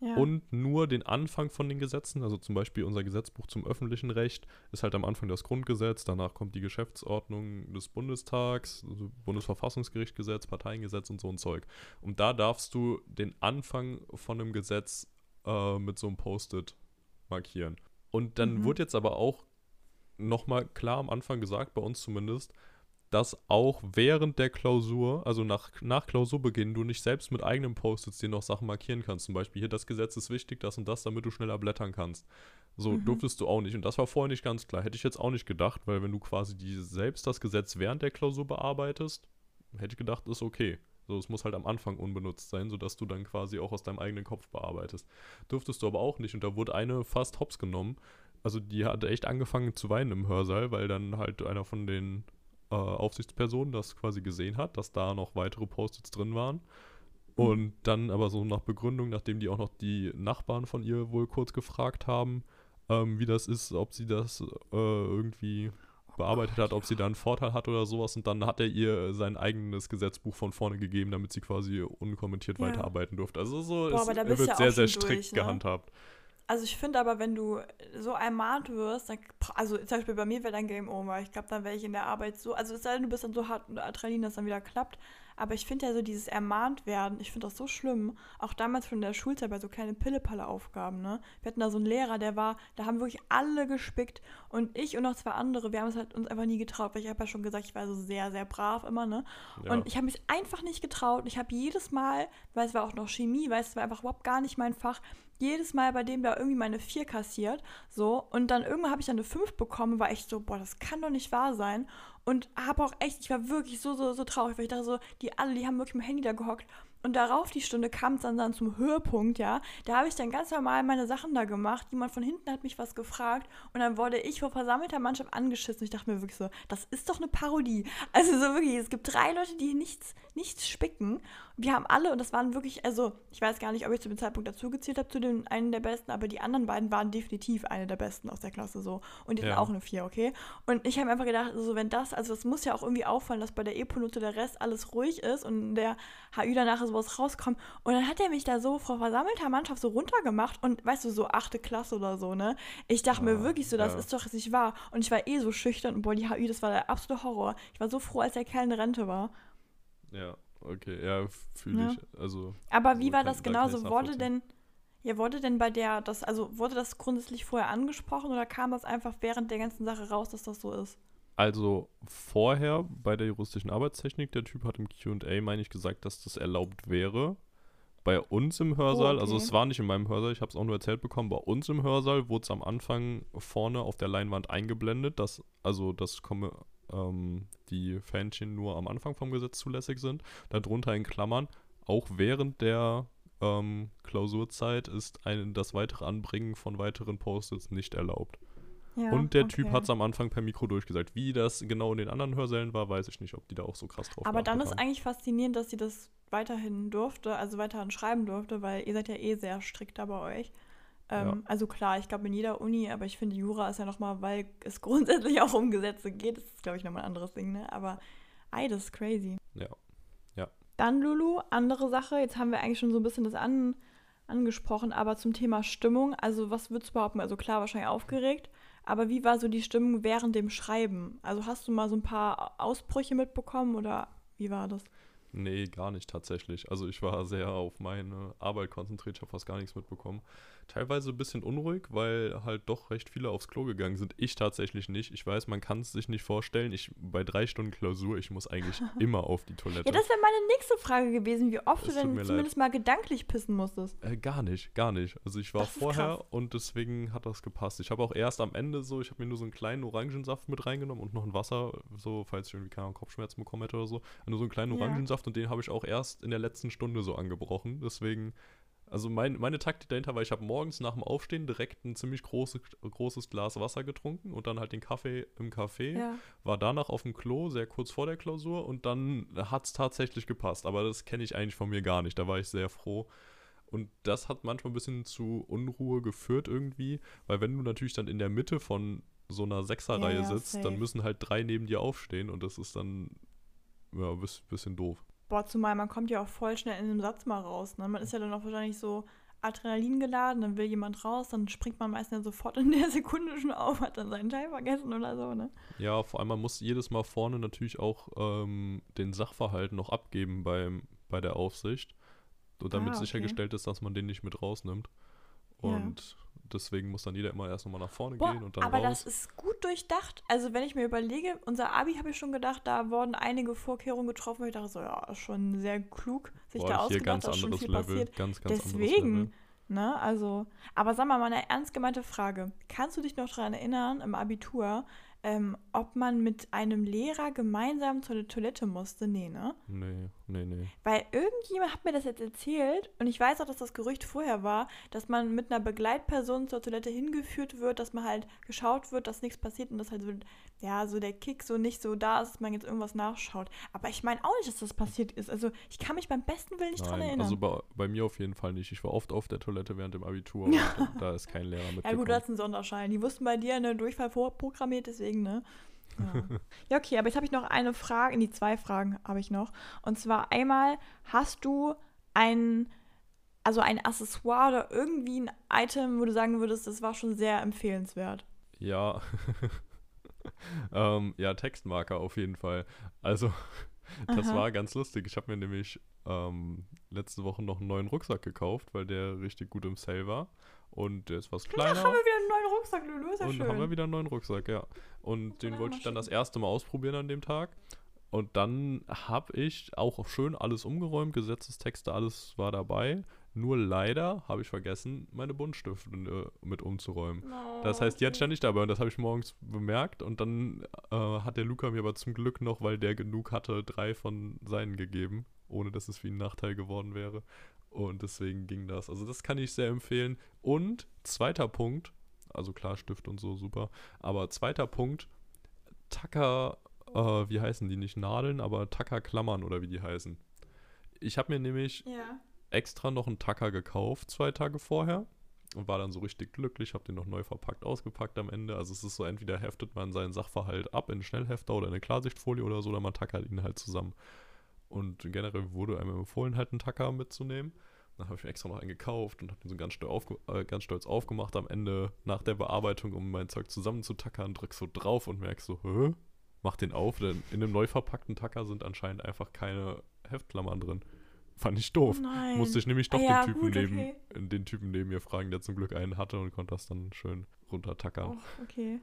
ja. Und nur den Anfang von den Gesetzen, also zum Beispiel unser Gesetzbuch zum öffentlichen Recht, ist halt am Anfang das Grundgesetz, danach kommt die Geschäftsordnung des Bundestags, also Bundesverfassungsgerichtsgesetz, Parteiengesetz und so ein Zeug. Und da darfst du den Anfang von einem Gesetz äh, mit so einem Post-it markieren. Und dann Mhm. wurde jetzt aber auch nochmal klar am Anfang gesagt, bei uns zumindest, dass auch während der Klausur, also nach, nach Klausurbeginn, du nicht selbst mit eigenen Post-its dir noch Sachen markieren kannst. Zum Beispiel hier, das Gesetz ist wichtig, das und das, damit du schneller blättern kannst. So Mhm. durftest du auch nicht. Und das war vorher nicht ganz klar. Hätte ich jetzt auch nicht gedacht, weil wenn du quasi die, selbst das Gesetz während der Klausur bearbeitest, hätte ich gedacht, ist okay. So, es muss halt am Anfang unbenutzt sein, sodass du dann quasi auch aus deinem eigenen Kopf bearbeitest. Durftest du aber auch nicht. Und da wurde eine fast hops genommen. Also die hatte echt angefangen zu weinen im Hörsaal, weil dann halt einer von den äh, Aufsichtspersonen das quasi gesehen hat, dass da noch weitere Post-its drin waren. Und dann aber so nach Begründung, nachdem die auch noch die Nachbarn von ihr wohl kurz gefragt haben, ähm, wie das ist, ob sie das äh, irgendwie bearbeitet hat, ob sie da einen Vorteil hat oder sowas. Und dann hat er ihr sein eigenes Gesetzbuch von vorne gegeben, damit sie quasi unkommentiert Ja. weiterarbeiten durfte. Also so Boah, es wird ja sehr, sehr strikt durch, ne? gehandhabt. Also ich finde aber, wenn du so ermahnt wirst, dann, also zum Beispiel bei mir wäre dann Game Over. Ich glaube, dann wäre ich in der Arbeit so, also es sei denn, du bist dann so hart unter Adrenalin, dass dann wieder klappt. Aber ich finde ja so dieses ermahnt werden, ich finde das so schlimm. Auch damals schon in der Schulzeit bei so kleinen Pille-Palle-Aufgaben, ne? Wir hatten da so einen Lehrer, der war, da haben wirklich alle gespickt. Und ich und noch zwei andere, wir haben es halt uns einfach nie getraut, weil ich habe ja schon gesagt, ich war so sehr, sehr brav immer, ne? Ja. Und ich habe mich einfach nicht getraut. Ich habe jedes Mal, weil es war auch noch Chemie, weil es war einfach überhaupt gar nicht mein Fach, jedes Mal bei dem da irgendwie meine 4 kassiert. So. Und dann irgendwann habe ich dann eine 5 bekommen, war echt so, boah, das kann doch nicht wahr sein. Und habe auch echt, ich war wirklich so, so, so traurig, weil ich dachte so, die alle, die haben wirklich im Handy da gehockt. Und darauf die Stunde kam es dann, dann zum Höhepunkt, ja. Da habe ich dann ganz normal meine Sachen da gemacht. Jemand von hinten hat mich was gefragt und dann wurde ich vor versammelter Mannschaft angeschissen. Ich dachte mir wirklich so, das ist doch eine Parodie. Also so wirklich, es gibt drei Leute, die nichts, nichts spicken. Wir haben alle, und das waren wirklich, also ich weiß gar nicht, ob ich zu dem Zeitpunkt dazu gezählt habe, zu den einen der Besten, aber die anderen beiden waren definitiv eine der Besten aus der Klasse so. Und die Ja. sind auch eine Vier, okay? Und ich habe mir einfach gedacht, so wenn das, also es muss ja auch irgendwie auffallen, dass bei der E-Note der Rest alles ruhig ist und der HÜ danach sowas rauskommt. Und dann hat er mich da so vor versammelter Mannschaft so runtergemacht und weißt du, so achte Klasse oder so, ne? Ich dachte mir Ah, wirklich so, das ja. ist doch nicht wahr. Und ich war eh so schüchtern und boah, die HÜ, das war der absolute Horror. Ich war so froh, als der Kerl in Rente war. Ja, okay, ja, fühle Ja. ich. Also, Aber Also wie war kann- das da kann genau? So wurde denn, ja, wurde denn bei der, das, also wurde das grundsätzlich vorher angesprochen oder kam das einfach während der ganzen Sache raus, dass das so ist? Also vorher bei der juristischen Arbeitstechnik, der Typ hat im QA, meine ich, gesagt, dass das erlaubt wäre. Bei uns im Hörsaal, also okay. es war nicht in meinem Hörsaal, ich habe es auch nur erzählt bekommen, bei uns im Hörsaal wurde es am Anfang vorne auf der Leinwand eingeblendet, dass also das komme, ähm, die Fähnchen nur am Anfang vom Gesetz zulässig sind. Darunter in Klammern, auch während der ähm, Klausurzeit ist ein, das weitere Anbringen von weiteren Post-its nicht erlaubt. Ja, Und der Typ okay. hat es am Anfang per Mikro durchgesagt. Wie das genau in den anderen Hörsälen war, weiß ich nicht, ob die da auch so krass drauf Aber dann ist haben. eigentlich faszinierend, dass sie das weiterhin durfte, also weiterhin schreiben durfte, weil ihr seid ja eh sehr strikt da bei euch. Ähm, Ja. Also klar, ich glaube in jeder Uni, aber ich finde Jura ist ja nochmal, weil es <laughs> grundsätzlich auch um Gesetze geht, das ist glaube ich nochmal ein anderes Ding, ne? Aber ey, das ist crazy. Ja. Dann Lulu, andere Sache, jetzt haben wir eigentlich schon so ein bisschen das an, angesprochen, aber zum Thema Stimmung, also was würdest du behaupten? Also klar, wahrscheinlich aufgeregt, aber wie war so die Stimmung während dem Schreiben? Also hast du mal so ein paar Ausbrüche mitbekommen oder wie war das? Nee, gar nicht tatsächlich. Also ich war sehr auf meine Arbeit konzentriert, ich habe fast gar nichts mitbekommen. Teilweise ein bisschen unruhig, weil halt doch recht viele aufs Klo gegangen sind. Ich tatsächlich nicht. Ich weiß, man kann es sich nicht vorstellen. Ich bei drei Stunden Klausur, ich muss eigentlich <laughs> immer auf die Toilette. Ja, das wäre meine nächste Frage gewesen, wie oft Es du denn zumindest mal gedanklich pissen musstest. Äh, gar nicht, gar nicht. Also ich war Das vorher krass. und deswegen hat das gepasst. Ich habe auch erst am Ende so, ich habe mir nur so einen kleinen Orangensaft mit reingenommen und noch ein Wasser, so falls ich irgendwie keine Ahnung, Kopfschmerzen bekommen hätte oder so. Nur so einen kleinen Ja. Orangensaft und den habe ich auch erst in der letzten Stunde so angebrochen. Deswegen, also mein, meine Taktik dahinter war, ich habe morgens nach dem Aufstehen direkt ein ziemlich große, großes Glas Wasser getrunken und dann halt den Kaffee im Café Ja. war danach auf dem Klo, sehr kurz vor der Klausur und dann hat es tatsächlich gepasst. Aber das kenne ich eigentlich von mir gar nicht. Da war ich sehr froh. Und das hat manchmal ein bisschen zu Unruhe geführt irgendwie, weil wenn du natürlich dann in der Mitte von so einer Sechserreihe Ja, ja, sitzt, safe. dann müssen halt drei neben dir aufstehen und das ist dann ja, bisschen doof. Boah, zumal man kommt ja auch voll schnell in einem Satz mal raus. Ne? Man ist ja dann auch wahrscheinlich so Adrenalin geladen, dann will jemand raus, dann springt man meistens ja sofort in der <laughs> Sekunde schon auf, hat dann seinen Teil vergessen oder so, ne? Ja, vor allem man muss jedes Mal vorne natürlich auch ähm, den Sachverhalt noch abgeben beim, bei der Aufsicht, so damit Ah, okay. sichergestellt ist, dass man den nicht mit rausnimmt. Ja. Und deswegen muss dann jeder immer erst nochmal nach vorne Boah, gehen und dann aber raus. das ist gut durchdacht. Also wenn ich mir überlege, unser Abi habe ich schon gedacht, da wurden einige Vorkehrungen getroffen, ich dachte so, ja, schon sehr klug, sich Boah, da ausgedacht, ganz da ist schon viel Level. passiert. Ganz, ganz Deswegen, ne, also, aber sag mal, mal eine ernst gemeinte Frage. Kannst du dich noch daran erinnern, im Abitur, ähm, ob man mit einem Lehrer gemeinsam zur Toilette musste? Nee, ne? Nee, nee, nee. Weil irgendjemand hat mir das jetzt erzählt und ich weiß auch, dass das Gerücht vorher war, dass man mit einer Begleitperson zur Toilette hingeführt wird, dass man halt geschaut wird, dass nichts passiert und dass halt so, ja, so der Kick so nicht so da ist, dass man jetzt irgendwas nachschaut. Aber ich meine auch nicht, dass das passiert ist. Also ich kann mich beim besten Willen nicht dran Nein, erinnern. also bei, bei mir auf jeden Fall nicht. Ich war oft auf der Toilette während dem Abitur <laughs> und da, ist kein Lehrer ja mitgekommen. gut, du hast einen Sonderschein. Die wussten bei dir eine Durchfall vorprogrammiert, deswegen, ne? Ja. ja, okay, aber jetzt habe ich noch eine Frage, nee, zwei Fragen habe ich noch. Und zwar einmal, hast du ein, also ein Accessoire oder irgendwie ein Item, wo du sagen würdest, das war schon sehr empfehlenswert? Ja. <laughs> ähm, ja, Textmarker auf jeden Fall. Also, <laughs> das Aha. war ganz lustig. Ich habe mir nämlich ähm, letzte Woche noch einen neuen Rucksack gekauft, weil der richtig gut im Sale war. Und der ist was kleiner. haben wir wieder einen neuen Rucksack, Lulu, ist ja und schön. haben wir wieder einen neuen Rucksack, ja. Und den man wollte ich dann das erste Mal ausprobieren an dem Tag. Und dann habe ich auch schön alles umgeräumt, Gesetzestexte, alles war dabei. Nur leider habe ich vergessen, meine Buntstifte äh, mit umzuräumen. Oh, Das heißt, die hatte ich dabei und das habe ich morgens bemerkt und dann äh, hat der Luca mir aber zum Glück noch, weil der genug hatte, drei von seinen gegeben, ohne dass es wie ein Nachteil geworden wäre. Und deswegen ging das. Also das kann ich sehr empfehlen. Und zweiter Punkt, also klar, Stift und so, super. Aber zweiter Punkt, Tacker, äh, wie heißen die? Nicht Nadeln, aber Tacker-Klammern oder wie die heißen. Ich habe mir nämlich Ja. Extra noch einen Tacker gekauft, zwei Tage vorher. Und war dann so richtig glücklich, habe den noch neu verpackt, ausgepackt am Ende. Also es ist so, entweder heftet man seinen Sachverhalt ab in Schnellhefter oder in eine Klarsichtfolie oder so, oder man tackert ihn halt zusammen. Und generell wurde einem empfohlen, halt einen Tacker mitzunehmen. Dann habe ich mir extra noch einen gekauft und habe den so ganz, stolz äh, ganz stolz aufgemacht am Ende nach der Bearbeitung, um mein Zeug zusammenzutackern, drück so drauf und merk so, hä? Mach den auf, denn in einem neu verpackten Tacker sind anscheinend einfach keine Heftklammern drin. Fand ich doof. Oh nein. Musste ich nämlich doch Ah ja, den, Typen gut, neben, okay. den Typen neben mir fragen, der zum Glück einen hatte und konnte das dann schön runtertackern. Oh, okay.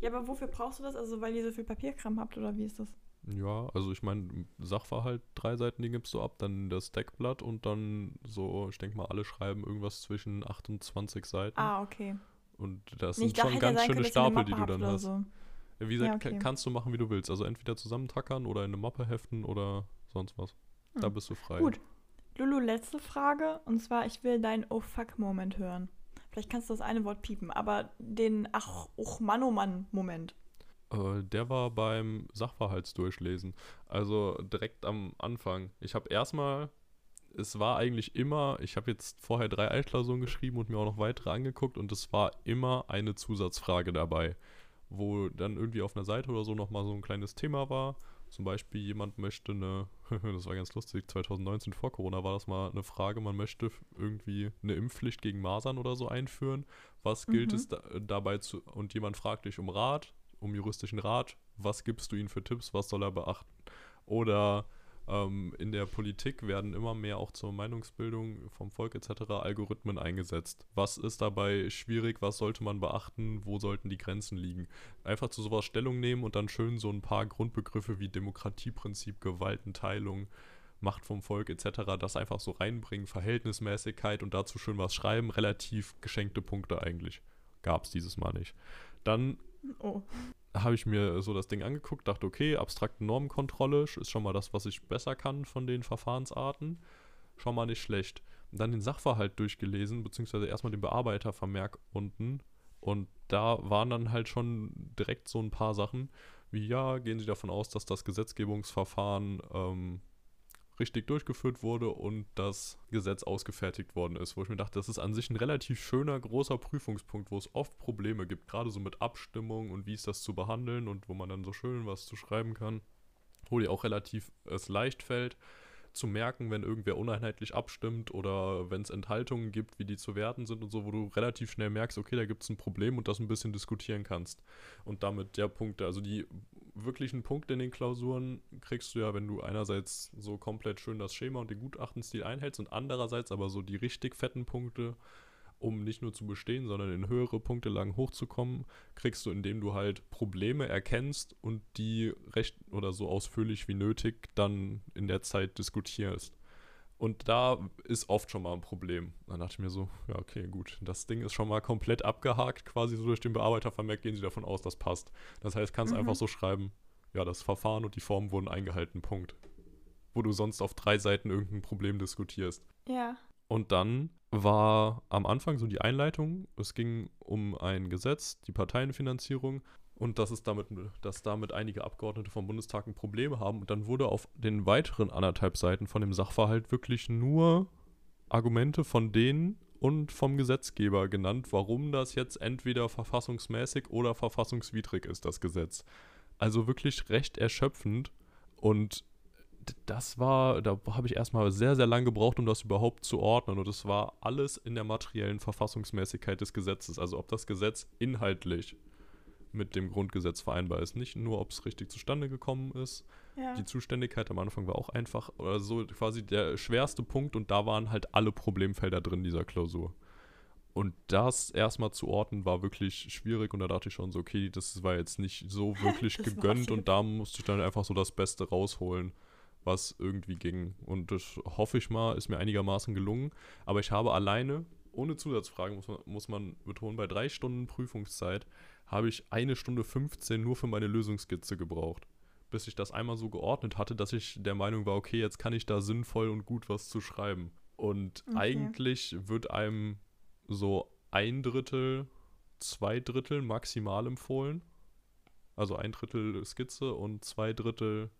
Ja, aber wofür brauchst du das? Also, weil ihr so viel Papierkram habt oder wie ist das? Ja, also ich meine, Sachverhalt, drei Seiten, die gibst du ab, dann das Deckblatt und dann so, ich denke mal, alle schreiben irgendwas zwischen 8 und 20 Seiten. Ah, okay. Und das Nee, sind schon ganz schöne eine Stapel, die du dann hast. So. Ja, Wie gesagt, Ja, ka- okay. kannst du machen, wie du willst. Also entweder zusammentackern oder in eine Mappe heften oder sonst was. Da Hm. bist du frei. Gut. Lulu, letzte Frage. Und zwar, ich will deinen Oh fuck-Moment hören. Vielleicht kannst du das eine Wort piepen, aber den Ach, och Mann, oh Mann-Moment. Äh, der war beim Sachverhaltsdurchlesen. Also direkt am Anfang. Ich habe erstmal es war eigentlich immer, ich habe jetzt vorher drei Altklausuren geschrieben und mir auch noch weitere angeguckt und es war immer eine Zusatzfrage dabei, wo dann irgendwie auf einer Seite oder so nochmal so ein kleines Thema war. Zum Beispiel jemand möchte eine, <laughs> das war ganz lustig, 2019 vor Corona war das mal eine Frage, man möchte irgendwie eine Impfpflicht gegen Masern oder so einführen. Was gilt Mhm. es da, dabei zu, und jemand fragt dich um Rat, um juristischen Rat, was gibst du ihm für Tipps, was soll er beachten? Oder ähm, in der Politik werden immer mehr auch zur Meinungsbildung vom Volk etc. Algorithmen eingesetzt. Was ist dabei schwierig? Was sollte man beachten? Wo sollten die Grenzen liegen? Einfach zu sowas Stellung nehmen und dann schön so ein paar Grundbegriffe wie Demokratieprinzip, Gewaltenteilung, Macht vom Volk etc. das einfach so reinbringen, Verhältnismäßigkeit und dazu schön was schreiben. Relativ geschenkte Punkte eigentlich. Gab es dieses Mal nicht. Dann Oh. habe ich mir so das Ding angeguckt, dachte, okay, abstrakte Normenkontrolle ist schon mal das, was ich besser kann von den Verfahrensarten. Schon mal nicht schlecht. Und dann den Sachverhalt durchgelesen, beziehungsweise erstmal den Bearbeitervermerk unten. Und da waren dann halt schon direkt so ein paar Sachen, wie ja, gehen Sie davon aus, dass das Gesetzgebungsverfahren ähm, richtig durchgeführt wurde und das Gesetz ausgefertigt worden ist, wo ich mir dachte, das ist an sich ein relativ schöner, großer Prüfungspunkt, wo es oft Probleme gibt, gerade so mit Abstimmung und wie ist das zu behandeln und wo man dann so schön was zu schreiben kann, wo dir auch relativ es leicht fällt zu merken, wenn irgendwer uneinheitlich abstimmt oder wenn es Enthaltungen gibt, wie die zu werten sind und so, wo du relativ schnell merkst, okay, da gibt es ein Problem und das ein bisschen diskutieren kannst. Und damit der Punkt, also die wirklichen Punkte in den Klausuren kriegst du ja, wenn du einerseits so komplett schön das Schema und den Gutachtenstil einhältst und andererseits aber so die richtig fetten Punkte, um nicht nur zu bestehen, sondern in höhere Punkte lang hochzukommen, kriegst du, indem du halt Probleme erkennst und die recht oder so ausführlich wie nötig dann in der Zeit diskutierst. Und da ist oft schon mal ein Problem. Dann dachte ich mir so, ja, okay, gut. Das Ding ist schon mal komplett abgehakt, quasi so durch den Bearbeitervermerk gehen sie davon aus, das passt. Das heißt, kannst Mhm. einfach so schreiben, ja, das Verfahren und die Formen wurden eingehalten, Punkt. Wo du sonst auf drei Seiten irgendein Problem diskutierst. Ja. Und dann war am Anfang so die Einleitung. Es ging um ein Gesetz, die Parteienfinanzierung und dass es damit, dass damit einige Abgeordnete vom Bundestag ein Problem haben. Und dann wurde auf den weiteren anderthalb Seiten von dem Sachverhalt wirklich nur Argumente von denen und vom Gesetzgeber genannt, warum das jetzt entweder verfassungsmäßig oder verfassungswidrig ist, das Gesetz. Also wirklich recht erschöpfend und das war, da habe ich erstmal sehr, sehr lange gebraucht, um das überhaupt zu ordnen. Und es war alles in der materiellen Verfassungsmäßigkeit des Gesetzes. Also ob das Gesetz inhaltlich mit dem Grundgesetz vereinbar ist. Nicht nur, ob es richtig zustande gekommen ist. Ja. Die Zuständigkeit am Anfang war auch einfach, oder so quasi der schwerste Punkt. Und da waren halt alle Problemfelder drin dieser Klausur. Und das erstmal zu ordnen war wirklich schwierig und da dachte ich schon so, okay, das war jetzt nicht so <laughs> wirklich gegönnt und da musste ich dann einfach so das Beste rausholen, was irgendwie ging. Und das hoffe ich mal, ist mir einigermaßen gelungen. Aber ich habe alleine, ohne Zusatzfragen, muss man, muss man betonen, bei drei Stunden Prüfungszeit habe ich eine Stunde 15 nur für meine Lösungsskizze gebraucht. Bis ich das einmal so geordnet hatte, dass ich der Meinung war, okay, jetzt kann ich da sinnvoll und gut was zu schreiben. Und Okay. eigentlich wird einem so ein Drittel, zwei Drittel maximal empfohlen. Also ein Drittel Skizze und zwei Drittel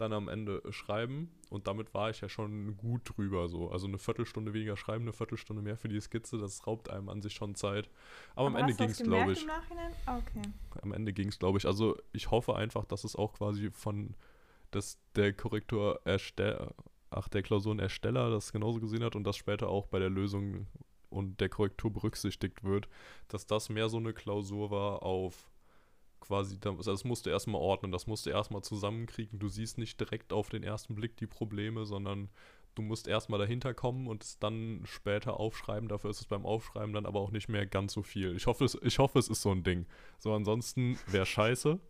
dann am Ende schreiben. Und damit war ich ja schon gut drüber. So. Also eine Viertelstunde weniger schreiben, eine Viertelstunde mehr für die Skizze, das raubt einem an sich schon Zeit. Aber, am Ende ging es, glaube ich. Im Nachhinein? Ah, Okay. Am Ende ging es, glaube ich. Also ich hoffe einfach, dass es auch quasi von, dass der Korrektor ersteller, ach, der Klausurenersteller das genauso gesehen hat und das später auch bei der Lösung und der Korrektur berücksichtigt wird, dass das mehr so eine Klausur war auf quasi, das das musst du erstmal ordnen, das musst du erstmal zusammenkriegen. Du siehst nicht direkt auf den ersten Blick die Probleme, sondern du musst erstmal dahinter kommen und es dann später aufschreiben. Dafür ist es beim Aufschreiben dann aber auch nicht mehr ganz so viel. Ich hoffe, es, ich hoffe, es ist so ein Ding. So, ansonsten wäre scheiße.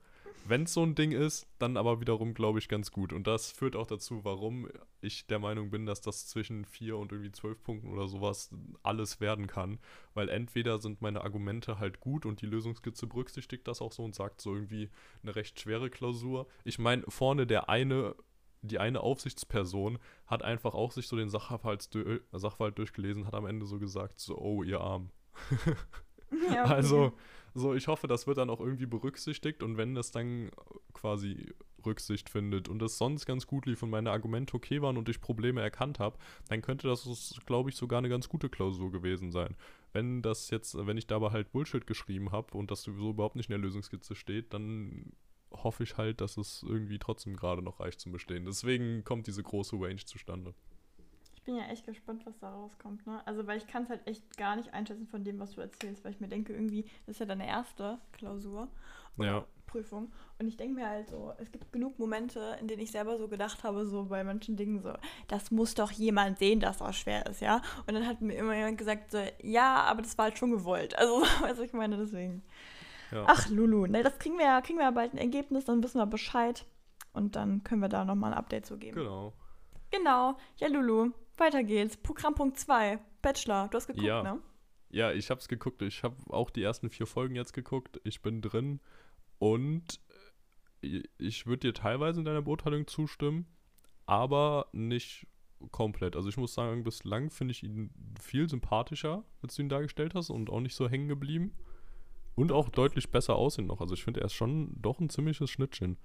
Wenn es so ein Ding ist, dann aber wiederum, glaube ich, ganz gut. Und das führt auch dazu, warum ich der Meinung bin, dass das zwischen 4 und irgendwie 12 Punkten oder sowas alles werden kann. Weil entweder sind meine Argumente halt gut und die Lösungskizze berücksichtigt das auch so und sagt so irgendwie eine recht schwere Klausur. Ich meine, vorne der eine, die eine Aufsichtsperson hat einfach auch sich so den Sachverhalt, Sachverhalt durchgelesen, hat am Ende so gesagt, so, oh, ihr Arm. <laughs> Ja, okay. Also, so, ich hoffe, das wird dann auch irgendwie berücksichtigt und wenn das dann quasi Rücksicht findet und das sonst ganz gut lief und meine Argumente okay waren und ich Probleme erkannt habe, dann könnte das, glaube ich, sogar eine ganz gute Klausur gewesen sein. Wenn das jetzt, wenn ich dabei halt Bullshit geschrieben habe und das sowieso überhaupt nicht in der Lösungskizze steht, dann hoffe ich halt, dass es irgendwie trotzdem gerade noch reicht zum Bestehen. Deswegen kommt diese große Range zustande. Ich bin ja echt gespannt, was da rauskommt, ne? Also, weil ich kann es halt echt gar nicht einschätzen von dem, was du erzählst, weil ich mir denke, irgendwie, das ist ja deine erste Klausur. Ja. Prüfung. Und ich denke mir halt so, es gibt genug Momente, in denen ich selber so gedacht habe, so bei manchen Dingen so, das muss doch jemand sehen, dass das schwer ist, ja? Und dann hat mir immer jemand gesagt, so, ja, aber das war halt schon gewollt. Also, <laughs> was ich meine, deswegen. Ja. Ach, Lulu, ne, das kriegen wir ja, kriegen wir ja bald ein Ergebnis, dann wissen wir Bescheid. Und dann können wir da nochmal ein Update zu geben. Genau. Genau. Ja, Lulu, weiter geht's. Programmpunkt 2, Bachelor. Du hast geguckt, Ja. ne? Ja, ich hab's geguckt. Ich habe auch die ersten vier Folgen jetzt geguckt. Ich bin drin. Und äh, ich würde dir teilweise in deiner Beurteilung zustimmen, aber nicht komplett. Also ich muss sagen, bislang finde ich ihn viel sympathischer, als du ihn dargestellt hast und auch nicht so hängen geblieben. Und auch deutlich besser aussehen noch. Also ich finde, er ist schon doch ein ziemliches Schnittchen.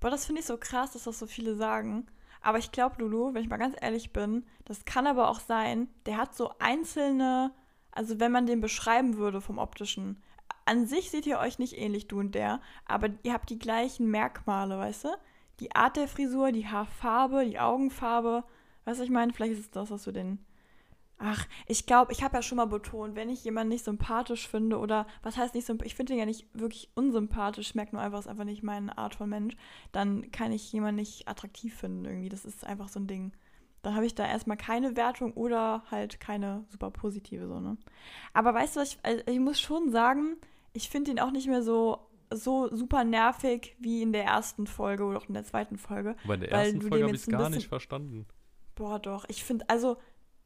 Boah, das finde ich so krass, dass das so viele sagen. Aber ich glaube, Lulu, wenn ich mal ganz ehrlich bin, das kann aber auch sein, der hat so einzelne, also wenn man den beschreiben würde vom optischen, an sich seht ihr euch nicht ähnlich, du und der, aber ihr habt die gleichen Merkmale, weißt du? Die Art der Frisur, die Haarfarbe, die Augenfarbe. Weißt du, ich meine, vielleicht ist es das, was du den. Ach, ich glaube, ich habe ja schon mal betont, wenn ich jemanden nicht sympathisch finde oder was heißt nicht sympathisch, ich finde den ja nicht wirklich unsympathisch, merke nur einfach, es ist einfach nicht meine Art von Mensch, dann kann ich jemanden nicht attraktiv finden irgendwie. Das ist einfach so ein Ding. Dann habe ich da erstmal keine Wertung oder halt keine super positive so, ne? Aber weißt du was, ich, also ich muss schon sagen, ich finde ihn auch nicht mehr so, so super nervig wie in der ersten Folge oder auch in der zweiten Folge. Aber in der ersten Folge habe ich es gar nicht verstanden. Boah, doch. Ich finde, also,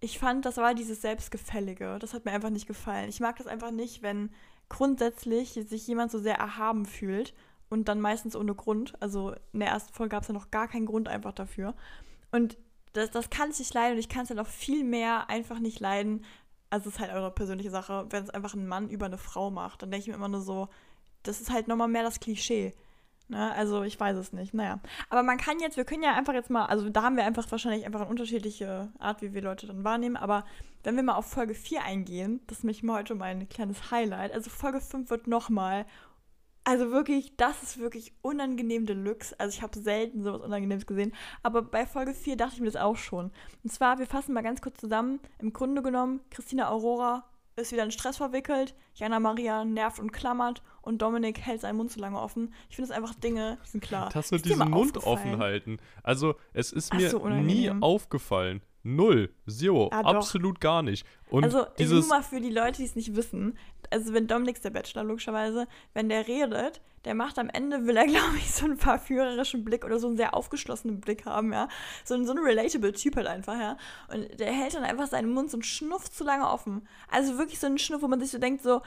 ich fand, das war dieses Selbstgefällige. Das hat mir einfach nicht gefallen. Ich mag das einfach nicht, wenn grundsätzlich sich jemand so sehr erhaben fühlt und dann meistens ohne Grund. Also in der ersten Folge gab es ja noch gar keinen Grund einfach dafür. Und das, das kann ich nicht leiden und ich kann es ja noch viel mehr einfach nicht leiden. Also es ist halt eure persönliche Sache, wenn es einfach ein Mann über eine Frau macht. Dann denke ich mir immer nur so, das ist halt nochmal mehr das Klischee. Ne? Also ich weiß es nicht. Naja. Aber man kann jetzt, wir können ja einfach jetzt mal, also da haben wir einfach wahrscheinlich einfach eine unterschiedliche Art, wie wir Leute dann wahrnehmen. Aber wenn wir mal auf Folge 4 eingehen, das ist nämlich heute mein kleines Highlight. Also Folge 5 wird nochmal. Also wirklich, das ist wirklich unangenehm Deluxe. Also ich habe selten sowas Unangenehmes gesehen. Aber bei Folge 4 dachte ich mir das auch schon. Und zwar, wir fassen mal ganz kurz zusammen. Im Grunde genommen, Christina Aurora ist wieder in Stress verwickelt. Jana Maria nervt und klammert. Und Dominik hält seinen Mund zu lange offen. Ich finde es einfach Dinge, die sind klar. Das mit Ist dir diesem mal Mund offen halten. Also, es ist Ach mir so, nie aufgefallen. Null. Zero. Ah, absolut gar nicht. Und also nur mal für die Leute, die es nicht wissen. Also wenn Dominik der Bachelor, logischerweise, wenn der redet, der macht am Ende, will er, <laughs> glaube ich, so einen verführerischen Blick oder so einen sehr aufgeschlossenen Blick haben, ja. So, ein- so ein relatable Typ halt einfach, ja. Und der hält dann einfach seinen Mund so einen Schnuff zu lange offen. Also wirklich so einen Schnuff, wo man sich so denkt, so,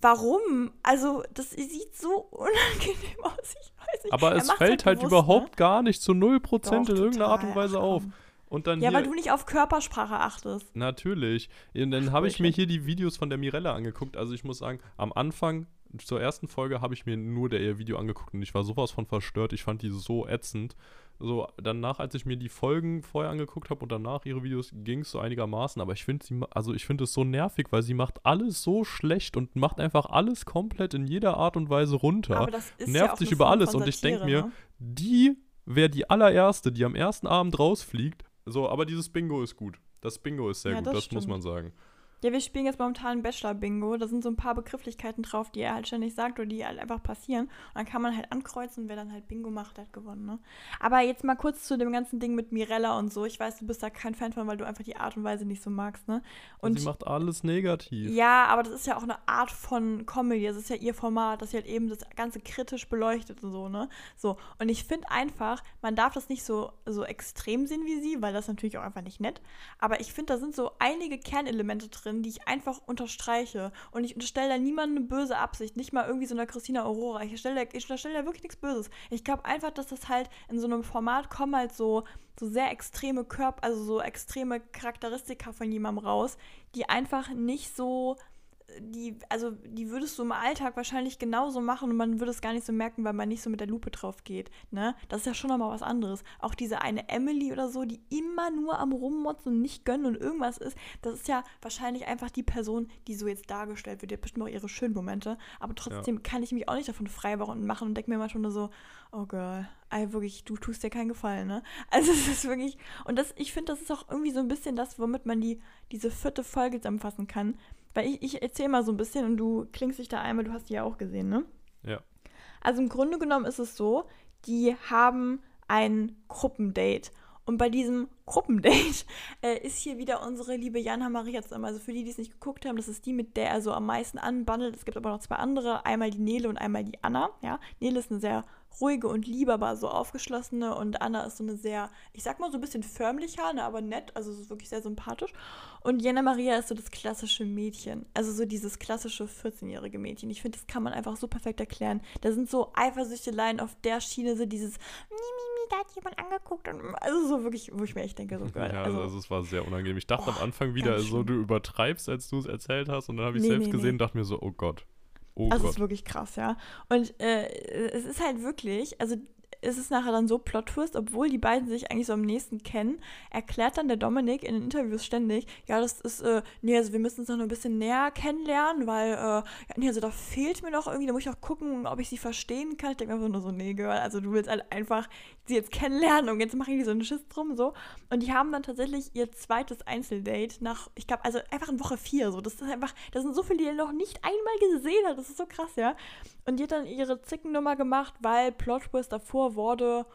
warum? Also das sieht so unangenehm aus, ich weiß nicht. aber Er es fällt halt bewusst, überhaupt ne? gar nicht zu 0% Doch, in irgendeiner Art und total. Weise Ach, auf. Und dann Ja, hier. weil du nicht auf Körpersprache achtest. Natürlich. Und dann habe ich mir hier die Videos von der Mirella angeguckt. Also ich muss sagen, am Anfang, zur ersten Folge, habe ich mir nur der ihr Video angeguckt und ich war sowas von verstört. Ich fand die so ätzend. So, danach, als ich mir die Folgen vorher angeguckt habe und danach ihre Videos, ging es so einigermaßen. Aber ich finde sie, also ich finde es so nervig, weil sie macht alles so schlecht und macht einfach alles komplett in jeder Art und Weise runter. Aber das ist ja nervt auch sich über alles von und ich denk Satire, mir, ne? die wäre die allererste, die am ersten Abend rausfliegt. So, aber dieses Bingo ist gut. Das Bingo ist sehr Ja, gut, das das, muss man sagen. Ja, wir spielen jetzt momentan Bachelor-Bingo. Da sind so ein paar Begrifflichkeiten drauf, die er halt ständig sagt oder die halt einfach passieren. Und dann kann man halt ankreuzen, wer dann halt Bingo macht, hat gewonnen, ne? Aber jetzt mal kurz zu dem ganzen Ding mit Mirella und so. Ich weiß, du bist da kein Fan von, weil du einfach die Art und Weise nicht so magst, ne? Und Und sie macht alles negativ. ja, aber das ist ja auch eine Art von Comedy. Das ist ja ihr Format, dass sie halt eben das Ganze kritisch beleuchtet und so, ne? So. Und ich finde einfach, man darf das nicht so, so extrem sehen wie sie, weil das ist natürlich auch einfach nicht nett. Aber ich finde, da sind so einige Kernelemente drin, die ich einfach unterstreiche. Und ich unterstelle da niemandem eine böse Absicht. Nicht mal irgendwie so einer Christina Aurora. Ich unterstelle da, ich unterstelle da wirklich nichts Böses. Ich glaube einfach, dass das halt in so einem Format kommen halt so, so sehr extreme Körper, also so extreme Charakteristika von jemandem raus, die einfach nicht so die, also die würdest du im Alltag wahrscheinlich genauso machen und man würde es gar nicht so merken, weil man nicht so mit der Lupe drauf geht. Ne? Das ist ja schon nochmal was anderes. Auch diese eine Emily oder so, die immer nur am Rummotzen und nicht gönnen und irgendwas ist, das ist ja wahrscheinlich einfach die Person, die so jetzt dargestellt wird. Die hat bestimmt auch ihre schönen Momente, aber trotzdem ja. kann ich mich auch nicht davon frei machen und denke mir mal schon nur so, oh girl, ey, wirklich, du tust dir keinen Gefallen, ne? <laughs> Also es ist wirklich, und das, ich finde, das ist auch irgendwie so ein bisschen das, womit man die, diese vierte Folge zusammenfassen kann weil ich, ich erzähle mal so ein bisschen und du klingst dich da einmal, du hast die ja auch gesehen, ne? Ja. Also im Grunde genommen ist es so, die haben ein Gruppendate. Und bei diesem Gruppendate <laughs> äh, ist hier wieder unsere liebe Jana Maria zusammen. Also für die, die es nicht geguckt haben, das ist die, mit der er so am meisten anbandelt. Es gibt aber noch zwei andere, einmal die Nele und einmal die Anna. Ja, Nele ist eine sehr ruhige und liebe, aber so aufgeschlossene und Anna ist so eine sehr, ich sag mal so ein bisschen förmlicher, ne, aber nett, also ist wirklich sehr sympathisch. Und Jana Maria ist so das klassische Mädchen, also so dieses klassische 14-jährige Mädchen. Ich finde, das kann man einfach so perfekt erklären. Da sind so Eifersüchteleien auf der Schiene, so dieses Mimi, da hat jemand angeguckt und also so wirklich, wo ich mir echt denke, so <laughs> geil. Ja, also, also es war sehr unangenehm. Ich dachte oh, am Anfang wieder, so du übertreibst, als du es erzählt hast und dann habe ich nee, selbst nee, gesehen und dachte mir so, oh Gott. Oh also es ist wirklich krass, ja. Und äh, es ist halt wirklich, also ist es nachher dann so Plot-Twist, obwohl die beiden sich eigentlich so am nächsten kennen, erklärt dann der Dominik in den Interviews ständig, ja, das ist, äh, nee, also wir müssen uns noch ein bisschen näher kennenlernen, weil, äh, ja, nee, also da fehlt mir noch irgendwie, da muss ich auch gucken, ob ich sie verstehen kann. Ich denke mir einfach nur so, nee, Girl, also du willst halt einfach sie jetzt kennenlernen und jetzt machen die so einen Schiss drum, so. Und die haben dann tatsächlich ihr zweites Einzeldate nach, ich glaube, also einfach in Woche vier, so. Das ist einfach, das sind so viele, die er noch nicht einmal gesehen hat, das ist so krass, ja. Und die hat dann ihre Zickennummer gemacht, weil Plot davor wurde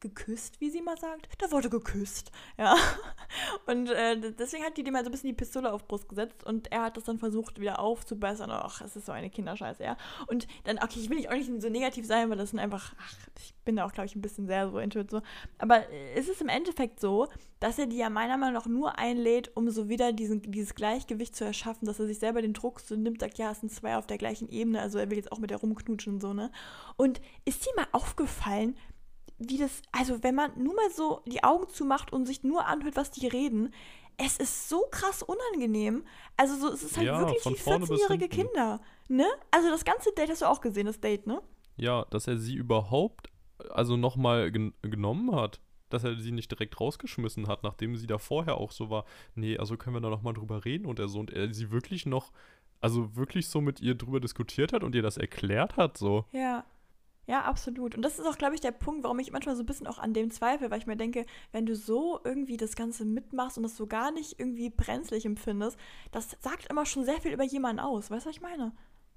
geküsst, wie sie mal sagt. Da wurde geküsst, ja. <laughs> Und äh, deswegen hat die dem halt so ein bisschen die Pistole auf Brust gesetzt und er hat das dann versucht wieder aufzubessern. Ach, es ist so eine Kinderscheiße, ja. Und dann, okay, ich will nicht auch nicht so negativ sein, weil das sind einfach, ach, ich bin da auch, glaube ich, ein bisschen sehr so intuit so. Aber äh, es ist im Endeffekt so, dass er die ja meiner Meinung nach nur einlädt, um so wieder diesen, dieses Gleichgewicht zu erschaffen, dass er sich selber den Druck so nimmt, sagt, ja, es sind zwei auf der gleichen Ebene, also er will jetzt auch mit der rumknutschen und so, ne? Und ist dir mal aufgefallen, wie das, also wenn man nur mal so die Augen zumacht und sich nur anhört, was die reden, es ist so krass unangenehm. Also so, es ist halt ja, wirklich wie 14-jährige Kinder, ne? Also das ganze Date hast du auch gesehen, das Date, ne? Ja, dass er sie überhaupt, also nochmal gen genommen hat. Dass er sie nicht direkt rausgeschmissen hat, nachdem sie da vorher auch so war, nee, also können wir da nochmal drüber reden und er so und er sie wirklich noch, also wirklich so mit ihr drüber diskutiert hat und ihr das erklärt hat, so. Ja. Ja, absolut. Und das ist auch, glaube ich, der Punkt, warum ich manchmal so ein bisschen auch an dem zweifle, weil ich mir denke, wenn du so irgendwie das Ganze mitmachst und das so gar nicht irgendwie brenzlig empfindest, das sagt immer schon sehr viel über jemanden aus. Weißt du, was ich meine?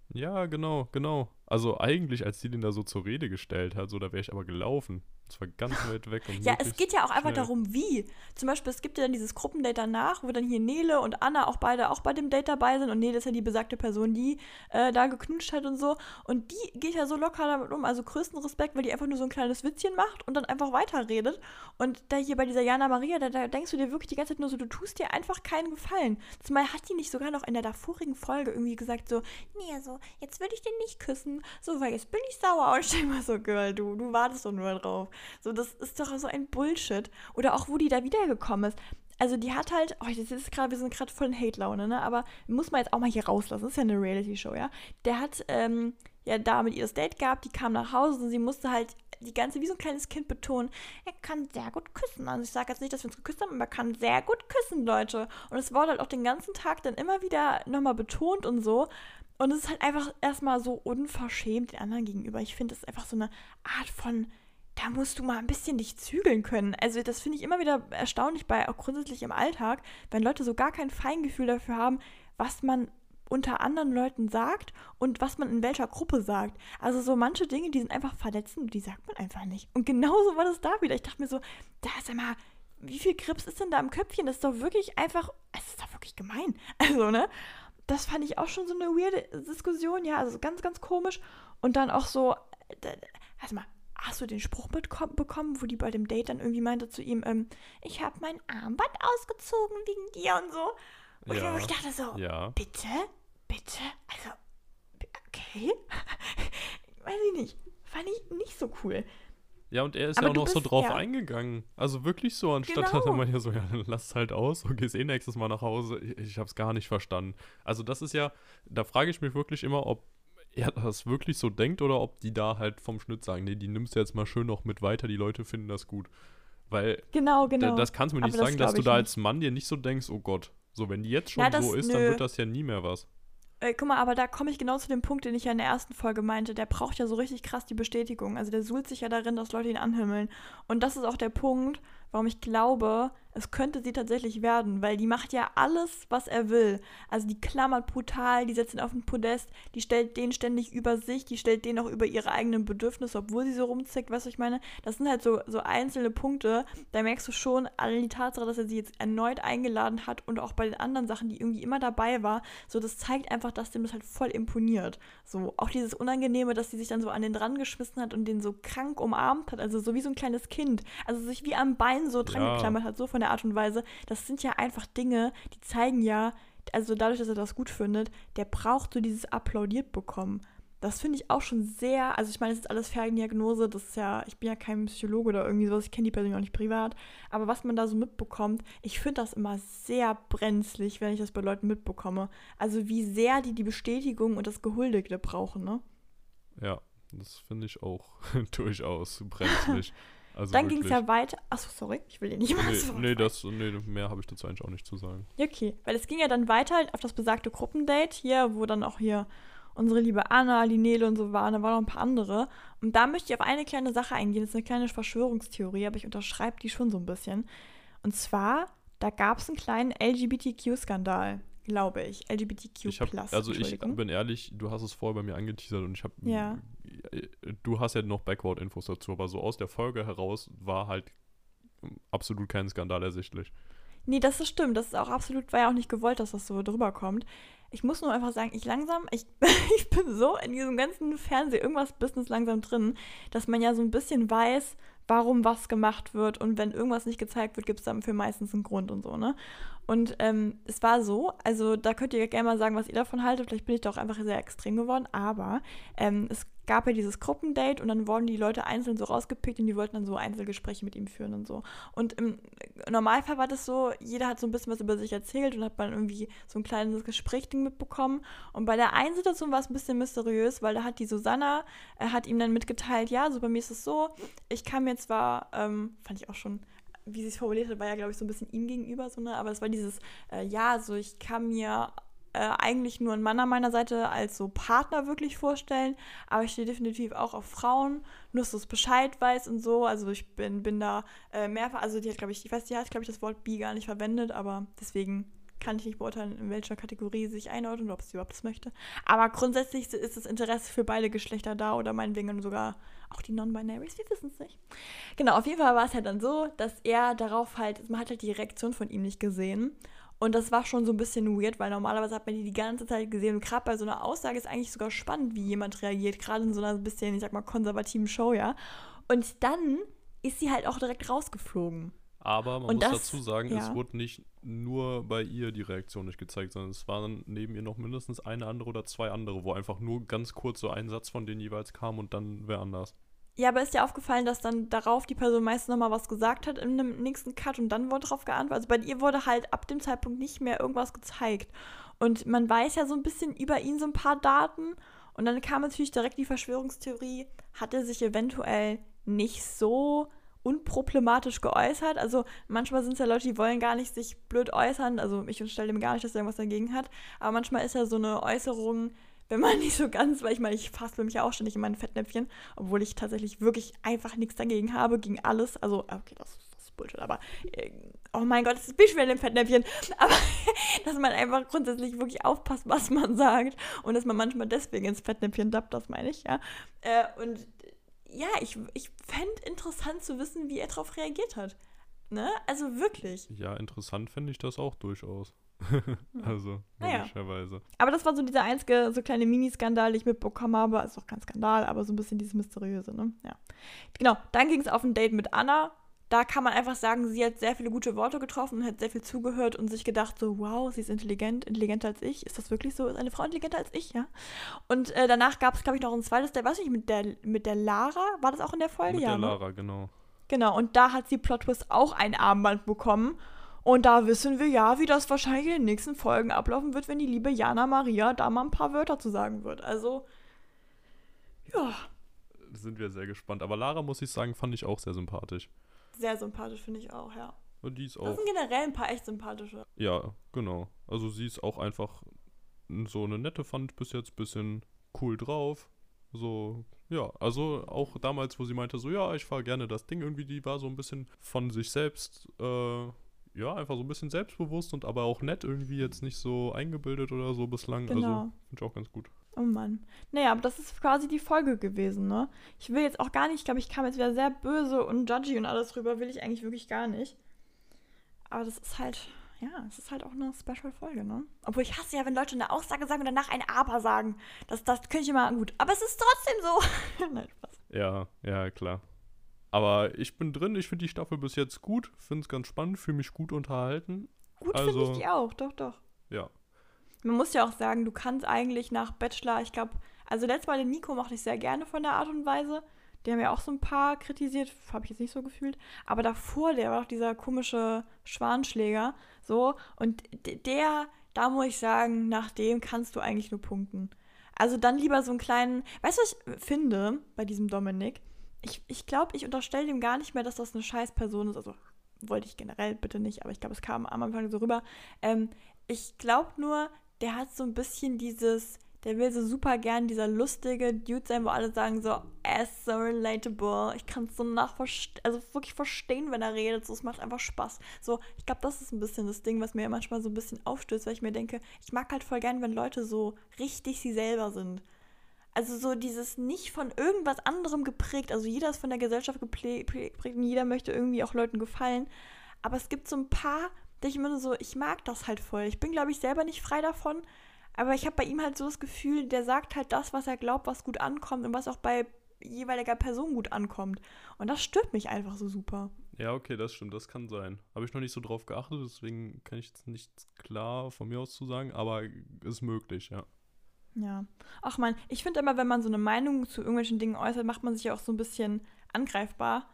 Ja, genau, genau. Also eigentlich, als sie den da so zur Rede gestellt hat, so, da wäre ich aber gelaufen. Es war ganz <laughs> weit weg. Und ja, es geht ja auch einfach schnell. darum, wie. Zum Beispiel, es gibt ja dann dieses Gruppendate danach, wo dann hier Nele und Anna auch beide auch bei dem Date dabei sind. Und Nele ist ja die besagte Person, die äh, da geknutscht hat und so. Und die geht ja so locker damit um. Also größten Respekt, weil die einfach nur so ein kleines Witzchen macht und dann einfach weiterredet. Und da hier bei dieser Jana Maria, da, da denkst du dir wirklich die ganze Zeit nur so, du tust dir einfach keinen Gefallen. Zumal hat die nicht sogar noch in der davorigen Folge irgendwie gesagt so, nee, also, jetzt würde ich den nicht küssen. So, weil jetzt bin ich sauer. <laughs> Und ich denke mal so, Girl, du, du wartest doch nur drauf. So, das ist doch so ein Bullshit. Oder auch, wo die da wiedergekommen ist. Also die hat halt, oh, das ist gerade, wir sind gerade voll in Hate-Laune, ne? Aber muss man jetzt auch mal hier rauslassen. Das ist ja eine Reality-Show, ja. Der hat ähm, ja da mit ihr das Date gehabt, die kam nach Hause und sie musste halt die ganze, wie so ein kleines Kind betonen, er kann sehr gut küssen. Also ich sage jetzt nicht, dass wir uns geküsst haben, aber er kann sehr gut küssen, Leute. Und es wurde halt auch den ganzen Tag dann immer wieder nochmal betont und so. Und es ist halt einfach erstmal so unverschämt den anderen gegenüber. Ich finde, es ist einfach so eine Art von da musst du mal ein bisschen dich zügeln können. Also das finde ich immer wieder erstaunlich bei, auch grundsätzlich im Alltag, wenn Leute so gar kein Feingefühl dafür haben, was man unter anderen Leuten sagt und was man in welcher Gruppe sagt. Also so manche Dinge, die sind einfach verletzend, die sagt man einfach nicht. Und genauso war das da wieder. Ich dachte mir so, da ist einmal, wie viel Grips ist denn da im Köpfchen? Das ist doch wirklich einfach, es ist doch wirklich gemein. <laughs> Also, ne? Das fand ich auch schon so eine weirde Diskussion, ja, also ganz, ganz komisch. Und dann auch so, also mal, hast du den Spruch mitbekommen, wo die bei dem Date dann irgendwie meinte zu ihm, ähm, ich habe mein Armband ausgezogen wegen dir und so. Und ja, ich dachte so, ja. bitte, bitte, also, okay, <laughs> weiß ich nicht, fand ich nicht so cool. Ja, und er ist Aber ja auch noch so bist- drauf ja. eingegangen. Also wirklich so, anstatt <laughs> dass er Genau. mal hier so, ja, dann lass es halt aus und gehst eh nächstes Mal nach Hause. Ich, ich hab's gar nicht verstanden. Also das ist ja, da frage ich mich wirklich immer, ob er das wirklich so denkt oder ob die da halt vom Schnitt sagen, nee, die nimmst du jetzt mal schön noch mit weiter, die Leute finden das gut. Weil Genau, genau. das kannst du mir nicht Aber das sagen, dass glaub du da als Mann dir nicht so denkst, oh Gott, so wenn die jetzt schon Na, das- so ist, dann nö. wird das ja nie mehr was. Äh, guck mal, aber da komme ich genau zu dem Punkt, den ich ja in der ersten Folge meinte. Der braucht ja so richtig krass die Bestätigung. Also der suhlt sich ja darin, dass Leute ihn anhimmeln. Und das ist auch der Punkt, warum ich glaube, es könnte sie tatsächlich werden, weil die macht ja alles, was er will. Also die klammert brutal, die setzt ihn auf den Podest, die stellt den ständig über sich, die stellt den auch über ihre eigenen Bedürfnisse, obwohl sie so rumzickt, weißt du, was ich meine? Das sind halt so, so einzelne Punkte, da merkst du schon an die Tatsache, dass er sie jetzt erneut eingeladen hat und auch bei den anderen Sachen, die irgendwie immer dabei war, so das zeigt einfach, dass dem das halt voll imponiert. So, auch dieses Unangenehme, dass sie sich dann so an den dran geschmissen hat und den so krank umarmt hat, also so wie so ein kleines Kind. Also sich wie am Bein so dran Ja. geklammert hat, so von der Art und Weise. Das sind ja einfach Dinge, die zeigen ja, also dadurch, dass er das gut findet, der braucht so dieses applaudiert bekommen. Das finde ich auch schon sehr, also ich meine, es ist alles Ferndiagnose, das ist ja, ich bin ja kein Psychologe oder irgendwie sowas, ich kenne die Person auch nicht privat, aber was man da so mitbekommt, ich finde das immer sehr brenzlig, wenn ich das bei Leuten mitbekomme. Also wie sehr die die Bestätigung und das Gehuldigte brauchen, ne? Ja, das finde ich auch <laughs> durchaus brenzlig. <laughs> Also Dann ging es ja weiter, achso, sorry, ich will dir nicht mal so Nee, nee, das, nee, mehr habe ich dazu eigentlich auch nicht zu sagen. Ja, okay. Weil es ging ja dann weiter auf das besagte Gruppendate hier, wo dann auch hier unsere liebe Anna, die Nele und so waren. Da waren noch ein paar andere. Und da möchte ich auf eine kleine Sache eingehen. Das ist eine kleine Verschwörungstheorie, aber ich unterschreibe die schon so ein bisschen. Und zwar, da gab es einen kleinen LGBTQ-Skandal, glaube ich. LGBTQ+. Ich hab, also ich bin ehrlich, du hast es vorher bei mir angeteasert und ich habe, Ja. du hast ja noch Backward-Infos dazu, aber so aus der Folge heraus war halt absolut kein Skandal ersichtlich. Nee, das ist stimmt. Das ist auch absolut, war ja auch nicht gewollt, dass das so drüber kommt. Ich muss nur einfach sagen, ich langsam, ich, <laughs> ich bin so in diesem ganzen Fernseh, irgendwas Business langsam drin, dass man ja so ein bisschen weiß, warum was gemacht wird und wenn irgendwas nicht gezeigt wird, gibt es dafür meistens einen Grund und so, ne? Und ähm, es war so, also da könnt ihr gerne mal sagen, was ihr davon haltet. Vielleicht bin ich doch einfach sehr extrem geworden, aber ähm, es gab ja dieses Gruppendate und dann wurden die Leute einzeln so rausgepickt und die wollten dann so Einzelgespräche mit ihm führen und so. Und im Normalfall war das so, jeder hat so ein bisschen was über sich erzählt und hat man irgendwie so ein kleines Gesprächding mitbekommen. Und bei der einen Situation war es ein bisschen mysteriös, weil da hat die Susanna, äh, hat ihm dann mitgeteilt, ja, so bei mir ist es so, ich kann mir zwar, ähm, fand ich auch schon, wie sie es formuliert hat, war ja, glaube ich, so ein bisschen ihm gegenüber, so, ne? aber es war dieses, äh, ja, so ich kann mir äh, eigentlich nur einen Mann an meiner Seite als so Partner wirklich vorstellen, aber ich stehe definitiv auch auf Frauen, nur dass du es Bescheid weißt und so. Also ich bin, bin da äh, mehrfach, also die hat, glaube ich, ich weiß, die hat, glaube ich, das Wort bi gar nicht verwendet, aber deswegen kann ich nicht beurteilen, in welcher Kategorie sie sich einordnet oder ob sie überhaupt das möchte. Aber grundsätzlich ist das Interesse für beide Geschlechter da oder meinetwegen sogar auch die Non-Binaries, wir wissen es nicht. Genau, auf jeden Fall war es halt dann so, dass er darauf halt, man hat halt die Reaktion von ihm nicht gesehen. Und das war schon so ein bisschen weird, weil normalerweise hat man die die ganze Zeit gesehen. Und gerade bei so einer Aussage ist eigentlich sogar spannend, wie jemand reagiert, gerade in so einer bisschen, ich sag mal, konservativen Show, ja. Und dann ist sie halt auch direkt rausgeflogen. Aber man Und muss das- dazu sagen, ja. es wurde nicht nur bei ihr die Reaktion nicht gezeigt, sondern es waren neben ihr noch mindestens eine andere oder zwei andere, wo einfach nur ganz kurz so ein Satz von denen jeweils kam und dann wer anders. Ja, aber ist dir aufgefallen, dass dann darauf die Person meistens nochmal was gesagt hat in einem nächsten Cut und dann wurde darauf geantwortet? Also bei ihr wurde halt ab dem Zeitpunkt nicht mehr irgendwas gezeigt. Und man weiß ja so ein bisschen über ihn so ein paar Daten. Und dann kam natürlich direkt die Verschwörungstheorie, hat er sich eventuell nicht so unproblematisch geäußert. Also manchmal sind es ja Leute, die wollen gar nicht sich blöd äußern. Also ich unterstelle ihm gar nicht, dass er irgendwas dagegen hat. Aber manchmal ist ja so eine Äußerung, wenn man <laughs> nicht so ganz, weil ich meine, ich fasse mich ja auch ständig in mein Fettnäpfchen, obwohl ich tatsächlich wirklich einfach nichts dagegen habe, gegen alles. Also, okay, das, das ist Bullshit, aber äh, oh mein Gott, das schon wieder in dem Fettnäpfchen. <laughs> Aber <laughs> dass man einfach grundsätzlich wirklich aufpasst, was man sagt und dass man manchmal deswegen ins Fettnäpfchen tappt, das meine ich, ja. Äh, und ja, ich, ich fände interessant zu wissen, wie er darauf reagiert hat. Ne? Also wirklich. Ja, interessant finde ich das auch durchaus. Also, Naja. möglicherweise. Aber das war so dieser einzige, so kleine Mini-Skandal, den ich mitbekommen habe. Ist auch kein Skandal, aber so ein bisschen dieses Mysteriöse, ne? Ja. Genau, dann ging es auf ein Date mit Anna. da kann man einfach sagen, sie hat sehr viele gute Worte getroffen und hat sehr viel zugehört und sich gedacht, so, wow, sie ist intelligent, intelligenter als ich. Ist das wirklich so? Ist eine Frau intelligenter als ich, ja? Und äh, danach gab es, glaube ich, noch ein zweites, der, weiß ich, mit der, mit der Lara, war das auch in der Folge? Mit ja, der ne? Lara, genau. Genau, und da hat sie Plot Twist auch ein Armband bekommen. Und da wissen wir ja, wie das wahrscheinlich in den nächsten Folgen ablaufen wird, wenn die liebe Jana Maria da mal ein paar Wörter zu sagen wird. Also, ja, Sind wir sehr gespannt. Aber Lara, muss ich sagen, fand ich auch sehr sympathisch. sehr sympathisch finde ich auch, ja. Und die ist Das auch. sind generell ein paar echt sympathische. Ja, genau. Also sie ist auch einfach so eine nette, fand bis jetzt bisschen cool drauf. So, ja, also auch damals, wo sie meinte, so, ja, ich fahre gerne das Ding irgendwie, die war so ein bisschen von sich selbst, äh, ja, einfach so ein bisschen selbstbewusst und aber auch nett irgendwie, jetzt nicht so eingebildet oder so bislang. Also, Genau. finde ich auch ganz gut. Oh Mann. Naja, aber das ist quasi die Folge gewesen, ne? Ich will jetzt auch gar nicht, ich glaube, ich kam jetzt wieder sehr böse und judgy und alles rüber, will ich eigentlich wirklich gar nicht. Aber das ist halt, ja, es ist halt auch eine Special-Folge, ne? Obwohl ich hasse ja, wenn Leute eine Aussage sagen und danach ein Aber sagen. Das, das könnte ich immer gut. Aber es ist trotzdem so. <laughs> Nein, Spaß. Ja, ja, klar. Aber ich bin drin, ich finde die Staffel bis jetzt gut, finde es ganz spannend, fühle mich gut unterhalten. Gut finde Also- ich die auch, doch, doch. Ja, Man muss ja auch sagen, du kannst eigentlich nach Bachelor, ich glaube, also letztes Mal den Nico mochte ich sehr gerne von der Art und Weise. Die haben ja auch so ein paar kritisiert, habe ich jetzt nicht so gefühlt. Aber davor, der war doch dieser komische Schwanschläger. So, und der, da muss ich sagen, nach dem kannst du eigentlich nur punkten. Also dann lieber so einen kleinen, weißt du, was ich finde bei diesem Dominik? Ich, ich glaube, ich unterstelle dem gar nicht mehr, dass das eine scheiß Person ist. Also wollte ich generell bitte nicht, aber ich glaube, es kam am Anfang so rüber. Ähm, ich glaube nur, der hat so ein bisschen dieses, der will so super gern dieser lustige Dude sein, wo alle sagen so, er ist so relatable, ich kann es so nachverstehen, also wirklich verstehen, wenn er redet, so, es macht einfach Spaß. So, ich glaube, das ist ein bisschen das Ding, was mir manchmal so ein bisschen aufstößt, weil ich mir denke, ich mag halt voll gern, wenn Leute so richtig sie selber sind. Also so dieses nicht von irgendwas anderem geprägt, also jeder ist von der Gesellschaft geprägt und jeder möchte irgendwie auch Leuten gefallen, aber es gibt so ein paar, da ich immer so, ich mag das halt voll. Ich bin, glaube ich, selber nicht frei davon. Aber ich habe bei ihm halt so das Gefühl, der sagt halt das, was er glaubt, was gut ankommt und was auch bei jeweiliger Person gut ankommt. Und das stört mich einfach so super. Ja, okay, das stimmt, das kann sein. Habe ich noch nicht so drauf geachtet, deswegen kann ich jetzt nichts klar von mir aus zu sagen, aber ist möglich, ja. Ja. Ach man, ich finde immer, wenn man so eine Meinung zu irgendwelchen Dingen äußert, macht man sich ja auch so ein bisschen angreifbar.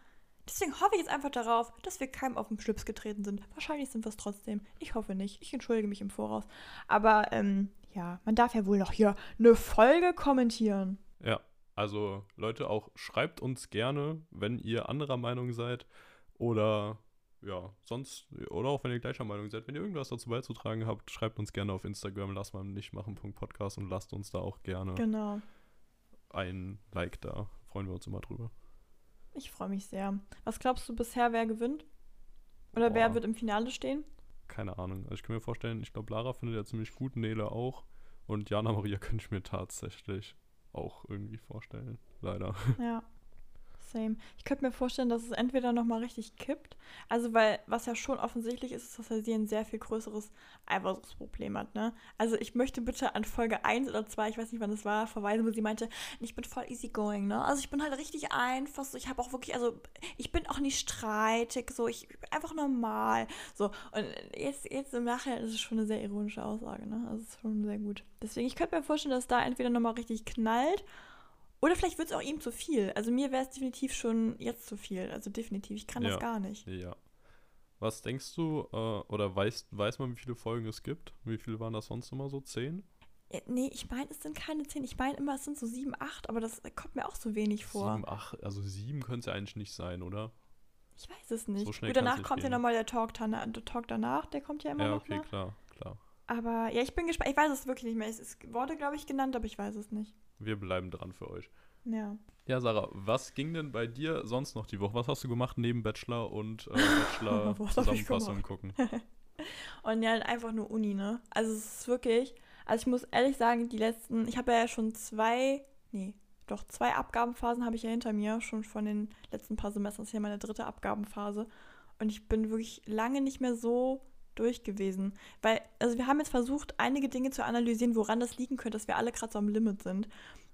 Deswegen hoffe ich jetzt einfach darauf, dass wir keinem auf den Schlips getreten sind. Wahrscheinlich sind wir es trotzdem. Ich hoffe nicht. Ich entschuldige mich im Voraus. Aber ähm, ja, man darf ja wohl noch hier eine Folge kommentieren. Ja, also Leute, auch schreibt uns gerne, wenn ihr anderer Meinung seid oder ja, sonst, oder auch wenn ihr gleicher Meinung seid, wenn ihr irgendwas dazu beizutragen habt, schreibt uns gerne auf Instagram, lasst mal nicht machen.podcast und lasst uns da auch gerne Genau. ein Like da. Freuen wir uns immer drüber. Ich freue mich sehr. Was glaubst du bisher, wer gewinnt? Oder wer Boah. wird im Finale stehen? Keine Ahnung. Also ich kann mir vorstellen, ich glaube, Lara findet ja ziemlich gut, Nele auch. Und Jana Maria <laughs> könnte ich mir tatsächlich auch irgendwie vorstellen. Leider. Ja. Same. Ich könnte mir vorstellen, dass es entweder nochmal richtig kippt. Also, weil, was ja schon offensichtlich ist, ist, dass er sie ein sehr viel größeres Eifersuchtsproblem hat, ne? Also, ich möchte bitte an Folge 1 oder 2, ich weiß nicht, wann das war, verweisen, wo sie meinte, ich bin voll easygoing, ne? Also, ich bin halt richtig einfach, so, ich habe auch wirklich, also, ich bin auch nicht streitig, so, ich einfach normal, so. Und jetzt, jetzt im Nachhinein ist es schon eine sehr ironische Aussage, ne? Also, es ist schon sehr gut. Deswegen, ich könnte mir vorstellen, dass da entweder nochmal richtig knallt oder vielleicht wird es auch ihm zu viel. Also mir wäre es definitiv schon jetzt zu viel. Also definitiv, ich kann Ja. das gar nicht. Ja. Was denkst du, äh, oder weißt, weiß man, wie viele Folgen es gibt? Wie viele waren das sonst immer so? Zehn? Äh, Nee, ich meine, es sind keine zehn. Ich meine immer, es sind so sieben, acht, aber das kommt mir auch so wenig vor. Sieben, acht, also sieben könnte es ja eigentlich nicht sein, oder? Ich weiß es nicht. So schnell Gut, danach nicht kommt ja gehen. nochmal der Talk, der Talk danach, der kommt ja immer ja, noch. okay, Ne? klar, klar. Aber ja, ich bin gespannt. Ich weiß es wirklich nicht mehr. Es, es wurde, glaube ich, genannt, aber ich weiß es nicht. Wir bleiben dran für euch. Ja. Ja, Sarah, was ging denn bei dir sonst noch die Woche? Was hast du gemacht neben Bachelor und äh, Bachelor <laughs> Was hab ich Zusammenfassung gucken? <laughs> Und ja, einfach nur Uni, ne? Also es ist wirklich, also ich muss ehrlich sagen, die letzten, ich habe ja schon zwei, nee, doch zwei Abgabenphasen habe ich ja hinter mir, schon von den letzten paar Semestern. Das ist ja meine dritte Abgabenphase. Und ich bin wirklich lange nicht mehr so durch gewesen. Weil, also wir haben jetzt versucht, einige Dinge zu analysieren, woran das liegen könnte, dass wir alle gerade so am Limit sind.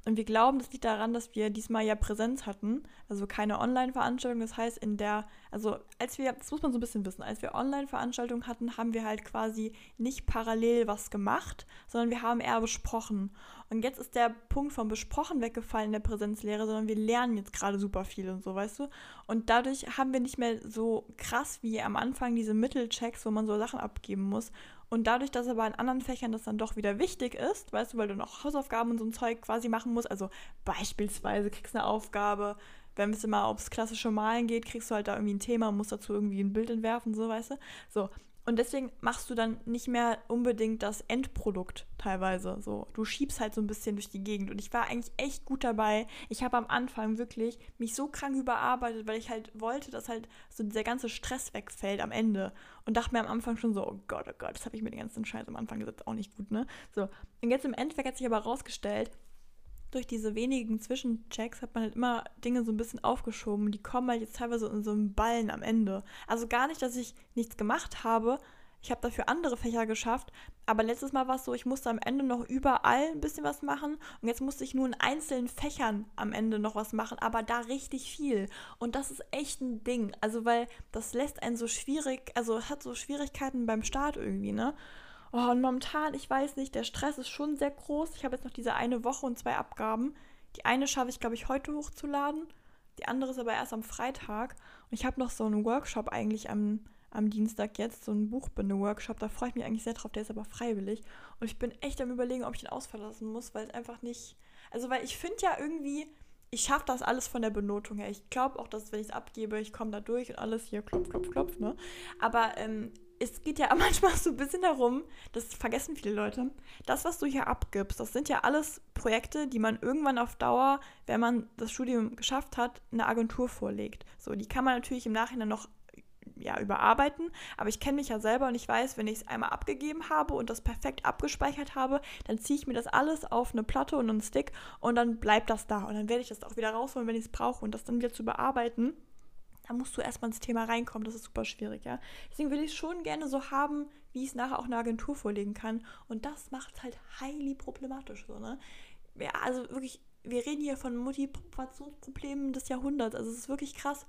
Und wir glauben, das liegt daran, dass wir diesmal ja Präsenz hatten, also keine Online-Veranstaltung. Das heißt, in der, Also als wir, das muss man so ein bisschen wissen, als wir Online-Veranstaltungen hatten, haben wir halt quasi nicht parallel was gemacht, sondern wir haben eher besprochen. Und jetzt ist der Punkt vom Besprochen weggefallen in der Präsenzlehre, sondern wir lernen jetzt gerade super viel und so, weißt du? Und dadurch haben wir nicht mehr so krass wie am Anfang diese Mittelchecks, wo man so Sachen abgeben muss. Und dadurch, dass aber in anderen Fächern das dann doch wieder wichtig ist, weißt du, weil du noch Hausaufgaben und so ein Zeug quasi machen musst, also beispielsweise kriegst du eine Aufgabe, wenn es immer aufs klassische Malen geht, kriegst du halt da irgendwie ein Thema und musst dazu irgendwie ein Bild entwerfen, so weißt du. So. Und deswegen machst du dann nicht mehr unbedingt das Endprodukt teilweise. So, du schiebst halt so ein bisschen durch die Gegend. Und ich war eigentlich echt gut dabei. Ich habe am Anfang wirklich mich so krank überarbeitet, weil ich halt wollte, dass halt so dieser ganze Stress wegfällt am Ende. Und dachte mir am Anfang schon so, oh Gott, oh Gott, das habe ich mir den ganzen Scheiß am Anfang gesagt, auch nicht gut, ne? So. Und jetzt im Endeffekt hat sich aber rausgestellt, durch diese wenigen Zwischenchecks hat man halt immer Dinge so ein bisschen aufgeschoben. Die kommen halt jetzt teilweise in so einem Ballen am Ende. Also gar nicht, dass ich nichts gemacht habe. Ich habe dafür andere Fächer geschafft. Aber letztes Mal war es so, ich musste am Ende noch überall ein bisschen was machen. Und jetzt musste ich nur in einzelnen Fächern am Ende noch was machen. Aber da richtig viel. Und das ist echt ein Ding. Also, weil das lässt einen so schwierig, also hat so Schwierigkeiten beim Start irgendwie, ne? Oh, und momentan, ich weiß nicht, der Stress ist schon sehr groß. Ich habe jetzt noch diese eine Woche und zwei Abgaben. Die eine schaffe ich, glaube ich, heute hochzuladen. Die andere ist aber erst am Freitag. Und ich habe noch so einen Workshop eigentlich am, am Dienstag jetzt, so einen Buchbinde-Workshop. Da freue ich mich eigentlich sehr drauf. Der ist aber freiwillig. Und ich bin echt am Überlegen, ob ich den ausverlassen muss, weil es einfach nicht. Also, weil ich finde ja irgendwie, ich schaffe das alles von der Benotung her. Ich glaube auch, dass wenn ich es abgebe, ich komme da durch und alles hier klopf, klopf, klopf, ne? Aber ähm, es geht ja <laughs> manchmal so ein bisschen darum, das vergessen viele Leute, das, was du hier abgibst, das sind ja alles Projekte, die man irgendwann auf Dauer, wenn man das Studium geschafft hat, eine Agentur vorlegt. So, die kann man natürlich im Nachhinein noch ja, überarbeiten, aber ich kenne mich ja selber und ich weiß, wenn ich es einmal abgegeben habe und das perfekt abgespeichert habe, dann ziehe ich mir das alles auf eine Platte und einen Stick und dann bleibt das da und dann werde ich das auch wieder rausholen, wenn ich es brauche und das dann wieder zu bearbeiten da musst du erstmal ins Thema reinkommen. Das ist super schwierig, ja. Deswegen will ich es schon gerne so haben, wie ich es nachher auch einer Agentur vorlegen kann. Und das macht es halt highly problematisch, so, ne? Ja, also wirklich, wir reden hier von Motivationsproblemen des Jahrhunderts. Also es ist wirklich krass.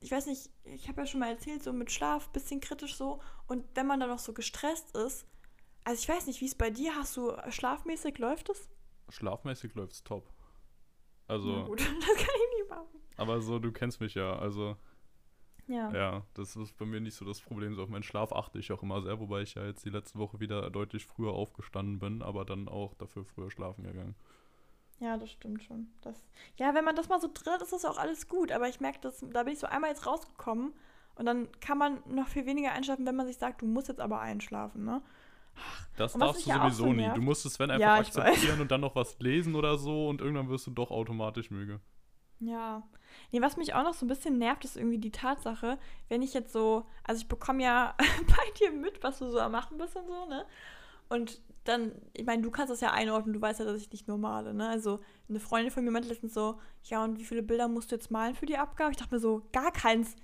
Ich weiß nicht, ich habe ja schon mal erzählt, so mit Schlaf, bisschen kritisch so. Und wenn man dann noch so gestresst ist, also ich weiß nicht, wie es bei dir, hast du schlafmäßig, läuft es? Schlafmäßig läuft es top. Also. Na gut, <laughs> das kann ich nicht machen. Aber so, du kennst mich ja, also. Ja. Ja, das ist bei mir nicht so das Problem. So auf meinen Schlaf achte ich auch immer sehr, wobei ich ja jetzt die letzte Woche wieder deutlich früher aufgestanden bin, aber dann auch dafür früher schlafen gegangen. Ja, das stimmt schon. Das, ja, wenn man das mal so drin ist das auch alles gut. Aber ich merke, dass da bin ich so einmal jetzt rausgekommen und dann kann man noch viel weniger einschlafen, wenn man sich sagt, du musst jetzt aber einschlafen, ne? Das darfst du sowieso so nie. Du musst es, wenn, einfach ja, akzeptieren und dann noch was lesen oder so und irgendwann wirst du doch automatisch müde. Ja. Nee, was mich auch noch so ein bisschen nervt, ist irgendwie die Tatsache, wenn ich jetzt so, also ich bekomme ja <laughs> bei dir mit, was du so am machen bist und so, ne? Und dann, ich meine, du kannst das ja einordnen, du weißt ja, dass ich nicht nur male, ne? Also eine Freundin von mir meinte letztens so, ja, und wie viele Bilder musst du jetzt malen für die Abgabe? Ich dachte mir so, gar keins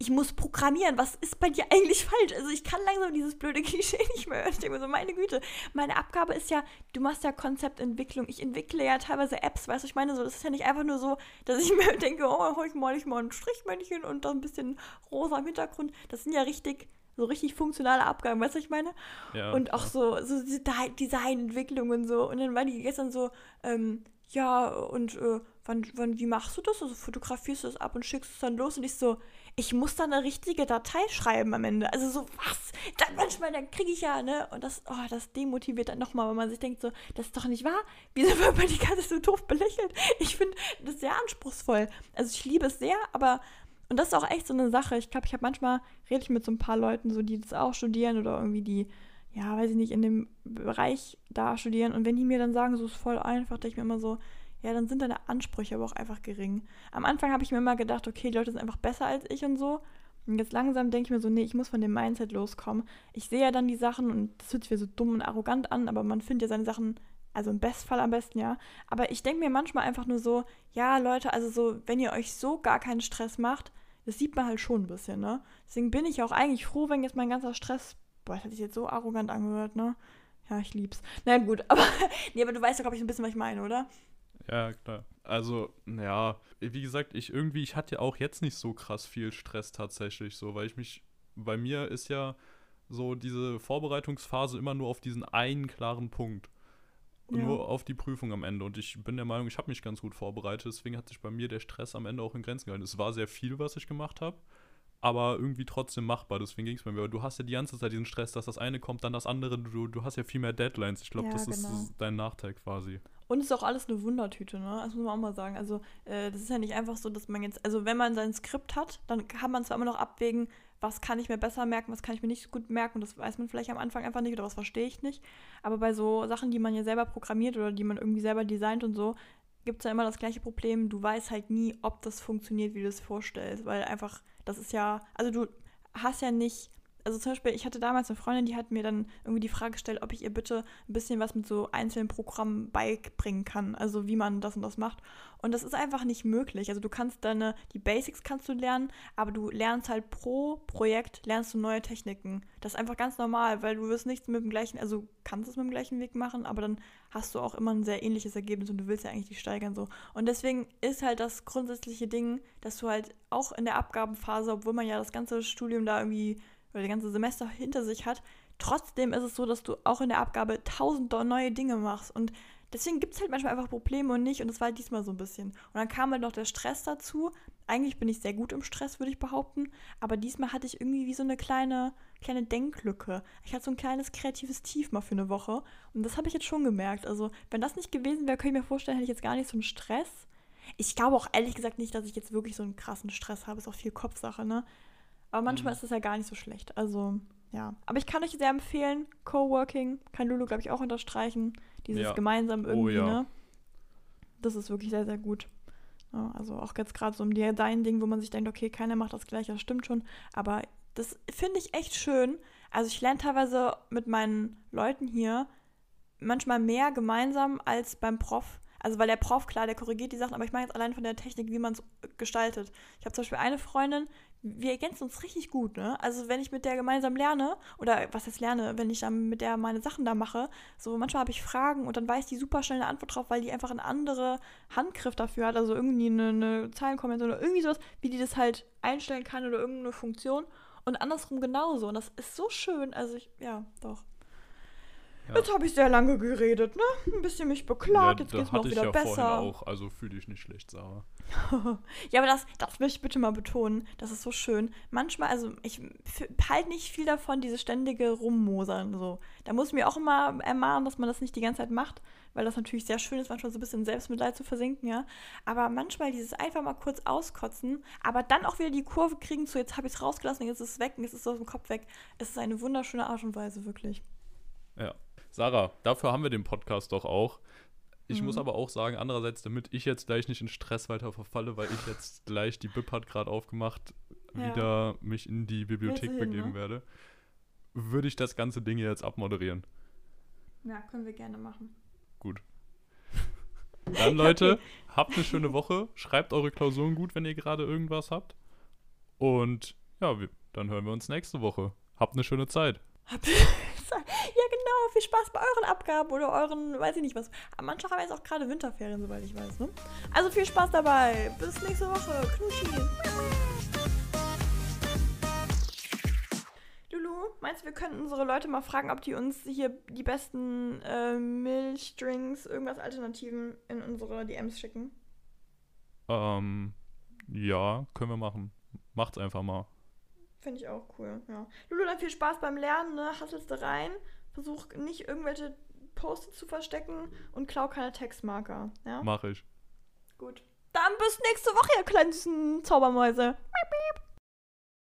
ich muss programmieren. Was ist bei dir eigentlich falsch? Also ich kann langsam dieses blöde <laughs> Klischee nicht mehr hören. Ich denke mir so, meine Güte, meine Abgabe ist ja, du machst ja Konzeptentwicklung. Ich entwickle ja teilweise Apps, weißt du, ich meine so, das ist ja nicht einfach nur so, dass ich <laughs> mir denke, oh, heute mal ich mal ein Strichmännchen und dann ein bisschen rosa im Hintergrund. Das sind ja richtig so richtig funktionale Abgaben, weißt du, ich meine? Ja, und auch so, so diese Designentwicklung und so. Und dann war die gestern so, ähm, ja, und äh, wann, wann, wie machst du das? Also fotografierst du das ab und schickst es dann los? Und ich so, ich muss da eine richtige Datei schreiben am Ende. Also so, was? Dann manchmal, dann kriege ich ja, ne? Und das, oh, das demotiviert dann nochmal, weil man sich denkt so, das ist doch nicht wahr. Wieso wird man die ganze Zeit so doof belächelt? Ich finde das sehr anspruchsvoll. Also ich liebe es sehr, aber und das ist auch echt so eine Sache. Ich glaube, ich habe manchmal, rede ich mit so ein paar Leuten, so, die das auch studieren oder irgendwie die, ja, weiß ich nicht, in dem Bereich da studieren. Und wenn die mir dann sagen, so ist voll einfach, denke ich mir immer so, ja, dann sind deine Ansprüche aber auch einfach gering. Am Anfang habe ich mir immer gedacht, okay, die Leute sind einfach besser als ich und so. Und jetzt langsam denke ich mir so, nee, ich muss von dem Mindset loskommen. Ich sehe ja dann die Sachen und das hört sich wieder so dumm und arrogant an, aber man findet ja seine Sachen, also im Bestfall am besten, ja. Aber ich denke mir manchmal einfach nur so, ja, Leute, also so, wenn ihr euch so gar keinen Stress macht, das sieht man halt schon ein bisschen, ne? Deswegen bin ich auch eigentlich froh, wenn jetzt mein ganzer Stress, boah, das hat sich jetzt so arrogant angehört, ne? Ja, ich lieb's. Na gut, aber, <laughs> nee, aber du weißt doch, glaube ich, ein bisschen, was ich meine, oder? Ja, klar. Also, ja, wie gesagt, ich irgendwie, ich hatte ja auch jetzt nicht so krass viel Stress tatsächlich, so, weil ich mich, bei mir ist ja so diese Vorbereitungsphase immer nur auf diesen einen klaren Punkt. Ja. Nur auf die Prüfung am Ende. Und ich bin der Meinung, ich habe mich ganz gut vorbereitet. Deswegen hat sich bei mir der Stress am Ende auch in Grenzen gehalten. Es war sehr viel, was ich gemacht habe aber irgendwie trotzdem machbar. Deswegen ging es mir. Aber du hast ja die ganze Zeit diesen Stress, dass das eine kommt, dann das andere. Du, du hast ja viel mehr Deadlines. Ich glaube, ja, das genau. ist dein Nachteil quasi. Und es ist auch alles eine Wundertüte, ne? Das muss man auch mal sagen. Also, äh, das ist ja nicht einfach so, dass man jetzt, also wenn man sein Skript hat, dann kann man zwar immer noch abwägen, was kann ich mir besser merken, was kann ich mir nicht so gut merken. Das weiß man vielleicht am Anfang einfach nicht oder was verstehe ich nicht. Aber bei so Sachen, die man ja selber programmiert oder die man irgendwie selber designt und so, gibt es ja immer das gleiche Problem. Du weißt halt nie, ob das funktioniert, wie du es vorstellst, weil einfach das ist ja, also du hast ja nicht, also zum Beispiel, ich hatte damals eine Freundin, die hat mir dann irgendwie die Frage gestellt, ob ich ihr bitte ein bisschen was mit so einzelnen Programmen beibringen kann, also wie man das und das macht. Und das ist einfach nicht möglich. Also du kannst deine, die Basics kannst du lernen, aber du lernst halt pro Projekt, lernst du neue Techniken. Das ist einfach ganz normal, weil du wirst nichts mit dem gleichen, also kannst es mit dem gleichen Weg machen, aber dann hast du auch immer ein sehr ähnliches Ergebnis und du willst ja eigentlich die steigern so. Und deswegen ist halt das grundsätzliche Ding, dass du halt auch in der Abgabenphase, obwohl man ja das ganze Studium da irgendwie oder das ganze Semester hinter sich hat, trotzdem ist es so, dass du auch in der Abgabe tausend neue Dinge machst und deswegen gibt es halt manchmal einfach Probleme und nicht. Und das war halt diesmal so ein bisschen. Und dann kam halt noch der Stress dazu. Eigentlich bin ich sehr gut im Stress, würde ich behaupten. Aber diesmal hatte ich irgendwie wie so eine kleine, kleine Denklücke. Ich hatte so ein kleines kreatives Tief mal für eine Woche. Und das habe ich jetzt schon gemerkt. Also, wenn das nicht gewesen wäre, könnte ich mir vorstellen, hätte ich jetzt gar nicht so einen Stress. Ich glaube auch ehrlich gesagt nicht, dass ich jetzt wirklich so einen krassen Stress habe. Ist auch viel Kopfsache, ne? Aber manchmal mhm. ist es ja gar nicht so schlecht. Also, ja. Aber ich kann euch sehr empfehlen, Coworking, kann Lulu, glaube ich, auch unterstreichen. Dieses ja. gemeinsam oh irgendwie, oh, ja. ne? Das ist wirklich sehr, sehr gut. Ja, also auch jetzt gerade so um die dein Ding, wo man sich denkt, okay, keiner macht das gleiche, das stimmt schon. Aber das finde ich echt schön. Also ich lerne teilweise mit meinen Leuten hier manchmal mehr gemeinsam als beim Prof. Also weil der Prof, klar, der korrigiert die Sachen, aber ich meine jetzt allein von der Technik, wie man es gestaltet. Ich habe zum Beispiel eine Freundin, wir ergänzen uns richtig gut, ne? Also wenn ich mit der gemeinsam lerne, oder was heißt lerne, wenn ich dann mit der meine Sachen da mache, so manchmal habe ich Fragen und dann weiß die super schnell eine Antwort drauf, weil die einfach eine andere Handgriff dafür hat, also irgendwie eine, eine Zeilenkombination oder irgendwie sowas, wie die das halt einstellen kann oder irgendeine Funktion. Und andersrum genauso. Und das ist so schön. Also ich, ja, doch. Ja. Jetzt habe ich sehr lange geredet, ne? Ein bisschen mich beklagt, ja, jetzt geht's mir auch wieder ja besser. auch, also fühle dich nicht schlecht, Sarah. <laughs> ja, aber das, das möchte ich bitte mal betonen. Das ist so schön. Manchmal, also ich halte nicht viel davon, diese ständige Rummosern. So. Da muss ich mir auch immer ermahnen, dass man das nicht die ganze Zeit macht, weil das natürlich sehr schön ist, manchmal so ein bisschen Selbstmitleid zu versinken, ja. Aber manchmal dieses einfach mal kurz auskotzen, aber dann auch wieder die Kurve kriegen zu, jetzt habe ich es rausgelassen, jetzt ist es weg, jetzt ist es aus dem Kopf weg. Es ist eine wunderschöne Art und Weise, wirklich. Ja, Sarah, dafür haben wir den Podcast doch auch. Ich mhm. muss aber auch sagen, andererseits, damit ich jetzt gleich nicht in Stress weiter verfalle, weil ich jetzt gleich, die BIP hat gerade aufgemacht, ja. wieder mich in die Bibliothek hin, begeben ne? werde, würde ich das ganze Ding jetzt abmoderieren. Ja, können wir gerne machen. Gut. Dann, Leute, <laughs> okay. habt eine schöne Woche. Schreibt eure Klausuren gut, wenn ihr gerade irgendwas habt. Und ja, wir, dann hören wir uns nächste Woche. Habt eine schöne Zeit. ja, genau, viel Spaß bei euren Abgaben oder euren, weiß ich nicht was. Manche haben jetzt auch gerade Winterferien, soweit ich weiß, ne? Also viel Spaß dabei. Bis nächste Woche. Knuschi. Lulu, meinst du, wir könnten unsere Leute mal fragen, ob die uns hier die besten äh, Milchdrinks, irgendwas Alternativen in unsere DMs schicken? Ähm, ja, können wir machen. Macht's einfach mal. Finde ich auch cool, ja. Lulu, dann viel Spaß beim Lernen, ne? Hasselst du rein. Versuch nicht irgendwelche Posts zu verstecken und klau keine Textmarker, ja? Mach ich. Gut. Dann bis nächste Woche, ihr kleinen Zaubermäuse. Piep, piep.